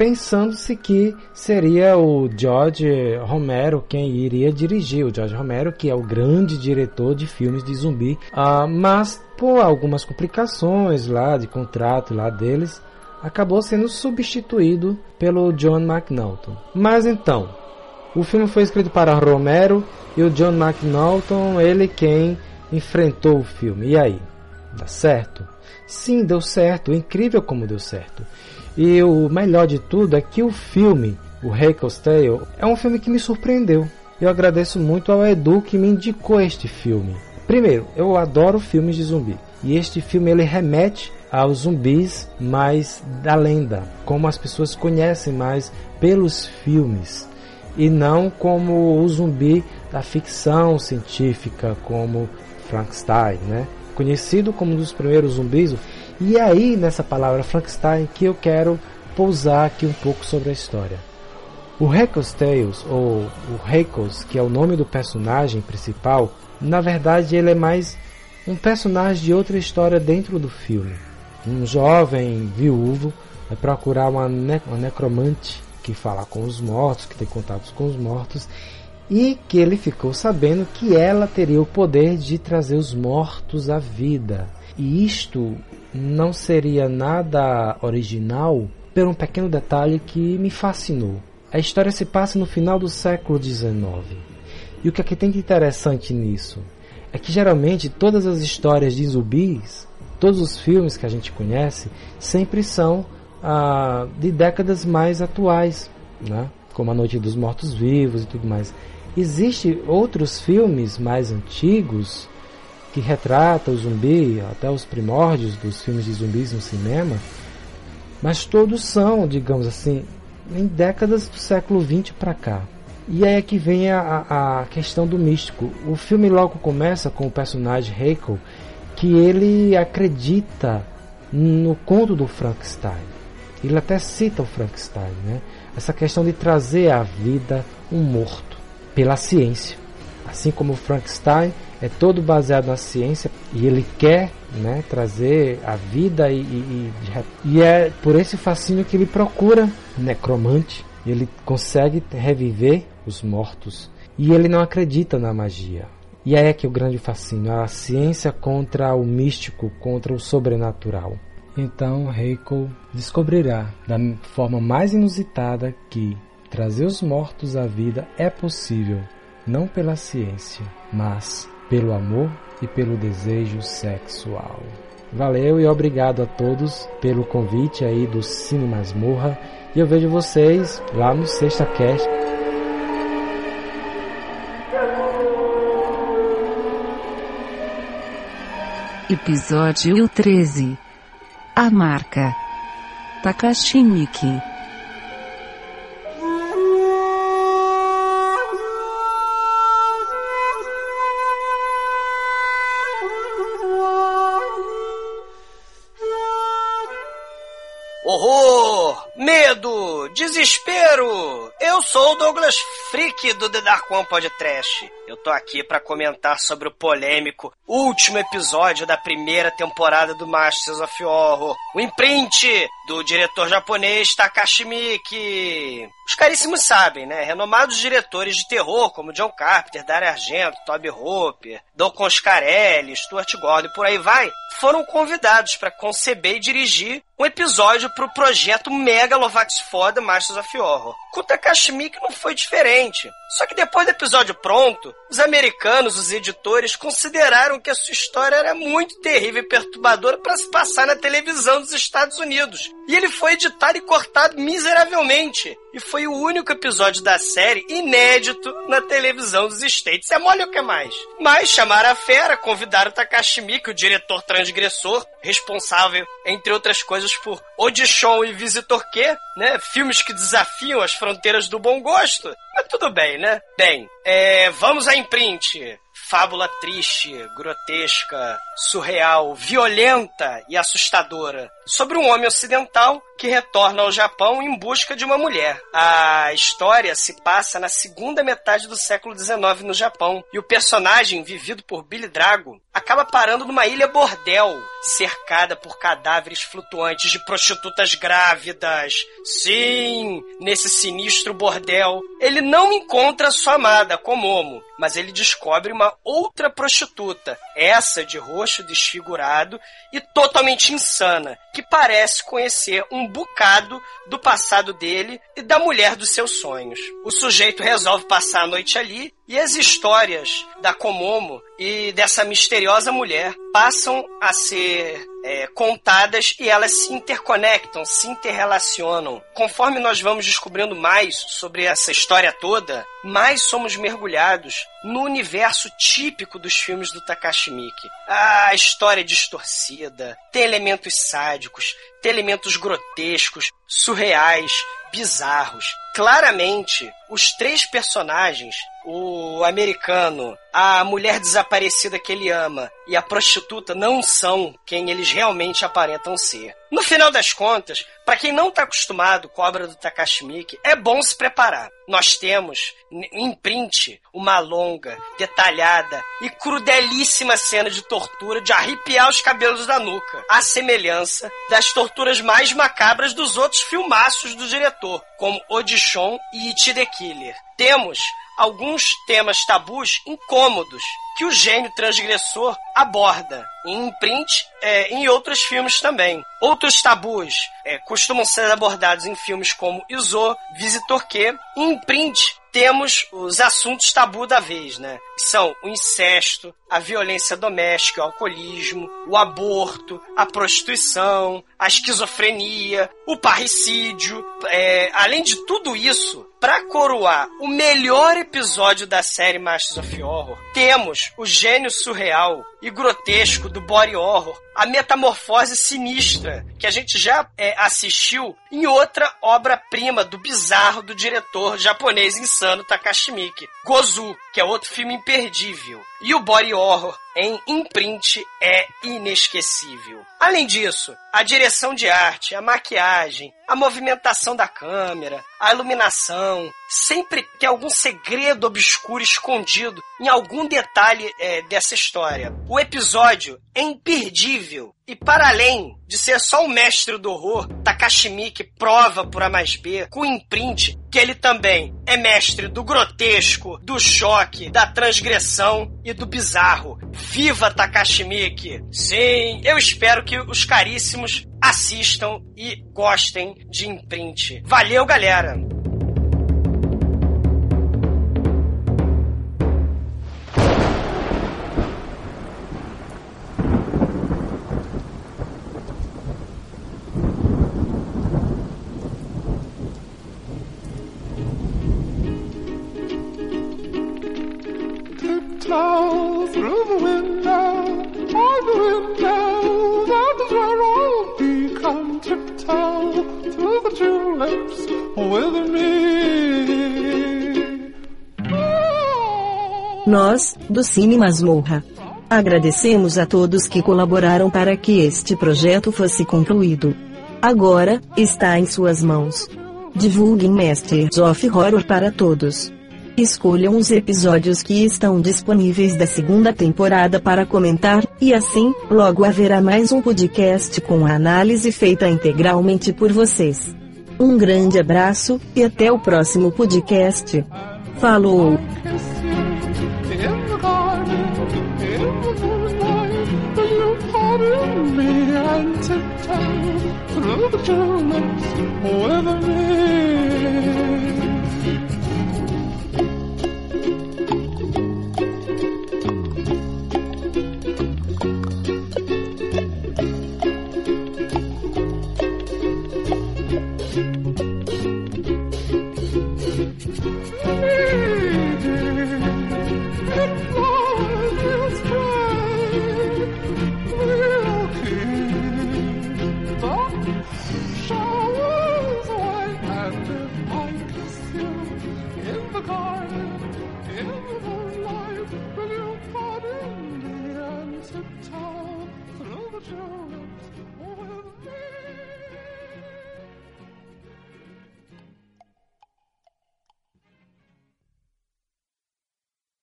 pensando-se que seria o George Romero quem iria dirigir, o George Romero que é o grande diretor de filmes de zumbi, uh, mas por algumas complicações lá de contrato lá deles, acabou sendo substituído pelo John McNaughton. Mas então, o filme foi escrito para Romero e o John McNaughton, ele quem enfrentou o filme. E aí? Dá certo? Sim, deu certo. Incrível como deu certo. E o melhor de tudo é que o filme, o Heiko's Tale, é um filme que me surpreendeu. Eu agradeço muito ao Edu que me indicou este filme. Primeiro, eu adoro filmes de zumbi. E este filme ele remete aos zumbis mais da lenda, como as pessoas conhecem mais pelos filmes e não como o zumbi da ficção científica, como Frankenstein, né? Conhecido como um dos primeiros zumbis, e é aí, nessa palavra Frankenstein, que eu quero pousar aqui um pouco sobre a história. O Heckles Tales, ou o Heckles, que é o nome do personagem principal, na verdade ele é mais um personagem de outra história dentro do filme. Um jovem viúvo vai procurar uma, ne uma necromante que fala com os mortos, que tem contatos com os mortos, e que ele ficou sabendo que ela teria o poder de trazer os mortos à vida. E isto não seria nada original por um pequeno detalhe que me fascinou. A história se passa no final do século XIX. E o que aqui tem de interessante nisso é que geralmente todas as histórias de zumbis, todos os filmes que a gente conhece, sempre são ah, de décadas mais atuais, né? como A Noite dos Mortos Vivos e tudo mais. Existem outros filmes mais antigos que retrata o zumbi, até os primórdios dos filmes de zumbis no cinema, mas todos são, digamos assim, em décadas do século XX para cá. E aí é que vem a, a questão do místico. O filme logo começa com o personagem Heiko, que ele acredita no conto do Frankenstein. Ele até cita o Frankenstein, né? Essa questão de trazer à vida um morto pela ciência. Assim como o Frankenstein é todo baseado na ciência e ele quer né, trazer a vida e, e, e, é por esse fascínio que ele procura necromante. Ele consegue reviver os mortos e ele não acredita na magia. E aí é que é o grande fascínio, a ciência contra o místico, contra o sobrenatural. Então Heiko descobrirá da forma mais inusitada que trazer os mortos à vida é possível, não pela ciência, mas pelo amor e pelo desejo sexual. Valeu e obrigado a todos pelo convite aí do Cine Masmorra e eu vejo vocês lá no Sexta Cast. Episódio 13 A Marca Takashi Miki sou o Douglas Freak do The Dark One Podcast. Eu tô aqui para comentar sobre o polêmico último episódio da primeira temporada do Masters of Horror, o imprint do diretor japonês Takashi Miike. Os caríssimos sabem, né? Renomados diretores de terror como John Carpenter, Dario Argento, Toby Hooper, Don Conscarelli, Stuart Gordon por aí vai, foram convidados para conceber e dirigir um episódio para o projeto Mega Lovax Foda Masters of Horror. Com Takashi não foi diferente. Só que depois do episódio pronto, Os americanos, os editores, consideraram que a sua história era muito terrível e perturbadora para se passar na televisão dos Estados Unidos. E ele foi editado e cortado miseravelmente. E foi o único episódio da série inédito na televisão dos States. É mole o que mais? Mas chamaram a fera, convidaram Takashi Miike, o diretor transgressor, responsável, entre outras coisas, por Audition e Visitor Q, né? Filmes que desafiam as fronteiras do bom gosto. Mas tudo bem, né? Bem, é, vamos à imprint. Fábula triste, grotesca, surreal, violenta e assustadora sobre um homem ocidental que retorna ao Japão em busca de uma mulher. A história se passa na segunda metade do século XIX no Japão e o personagem, vivido por Billy Drago, acaba parando numa ilha bordel, cercada por cadáveres flutuantes de prostitutas grávidas. Sim, nesse sinistro bordel, ele não encontra sua amada, Komomo, mas ele descobre uma outra prostituta, essa de rosto desfigurado e totalmente insana, que parece conhecer um bocado do passado dele e da mulher dos seus sonhos. O sujeito resolve passar a noite ali e as histórias da Komomo e dessa misteriosa mulher passam a ser é, contadas e elas se interconectam, se interrelacionam. Conforme nós vamos descobrindo mais sobre essa história toda, mais somos mergulhados no universo típico dos filmes do Takashi Miike. A história distorcida, tem elementos sádicos, tem elementos grotescos, surreais, bizarros. Claramente, os três personagens, o americano, a mulher desaparecida que ele ama e a prostituta não são quem eles realmente aparentam ser. No final das contas, para quem não está acostumado com a obra do Takashi Miike, é bom se preparar. Nós temos em print uma longa, detalhada e crudelíssima cena de tortura de arrepiar os cabelos da nuca, à semelhança das torturas mais macabras dos outros filmaços do diretor, como Audition e It the Killer. Temos alguns temas tabus incômodos que o gênio transgressor aborda em Imprint é, em outros filmes também. Outros tabus é, costumam ser abordados em filmes como Iso, Visitor Q. Em Imprint temos os assuntos tabu da vez, né? Que são o incesto, a violência doméstica, o alcoolismo, o aborto, a prostituição, a esquizofrenia, o parricídio. É, além de tudo isso, para coroar o melhor episódio da série Masters of Horror, temos o gênio surreal e grotesco do body horror, a metamorfose sinistra que a gente já é, assistiu em outra obra-prima do bizarro do diretor japonês insano Takashi Miike, Gozu, que é outro filme imperdível. E o body horror em imprint é inesquecível. Além disso, a direção de arte, a maquiagem, a movimentação da câmera, a iluminação, sempre tem algum segredo obscuro escondido em algum detalhe é, dessa história. O episódio é imperdível e para além de ser só um mestre do horror, Takashi Miike prova por A mais B, com imprint, que ele também é mestre do grotesco, do choque, da transgressão e do bizarro. Viva Takashi Miike! Sim, eu espero que os caríssimos assistam e gostem de imprint. Valeu, galera! Through the window, all the tiptoe through the tulips with me. Nós, do Cine Masmorra, agradecemos a todos que colaboraram para que este projeto fosse concluído. Agora, está em suas mãos. Divulguem Masters of Horror para todos. Escolham os episódios que estão disponíveis da segunda temporada para comentar, e assim, logo haverá mais um podcast com a análise feita integralmente por vocês. Um grande abraço, e até o próximo podcast. Falou! In the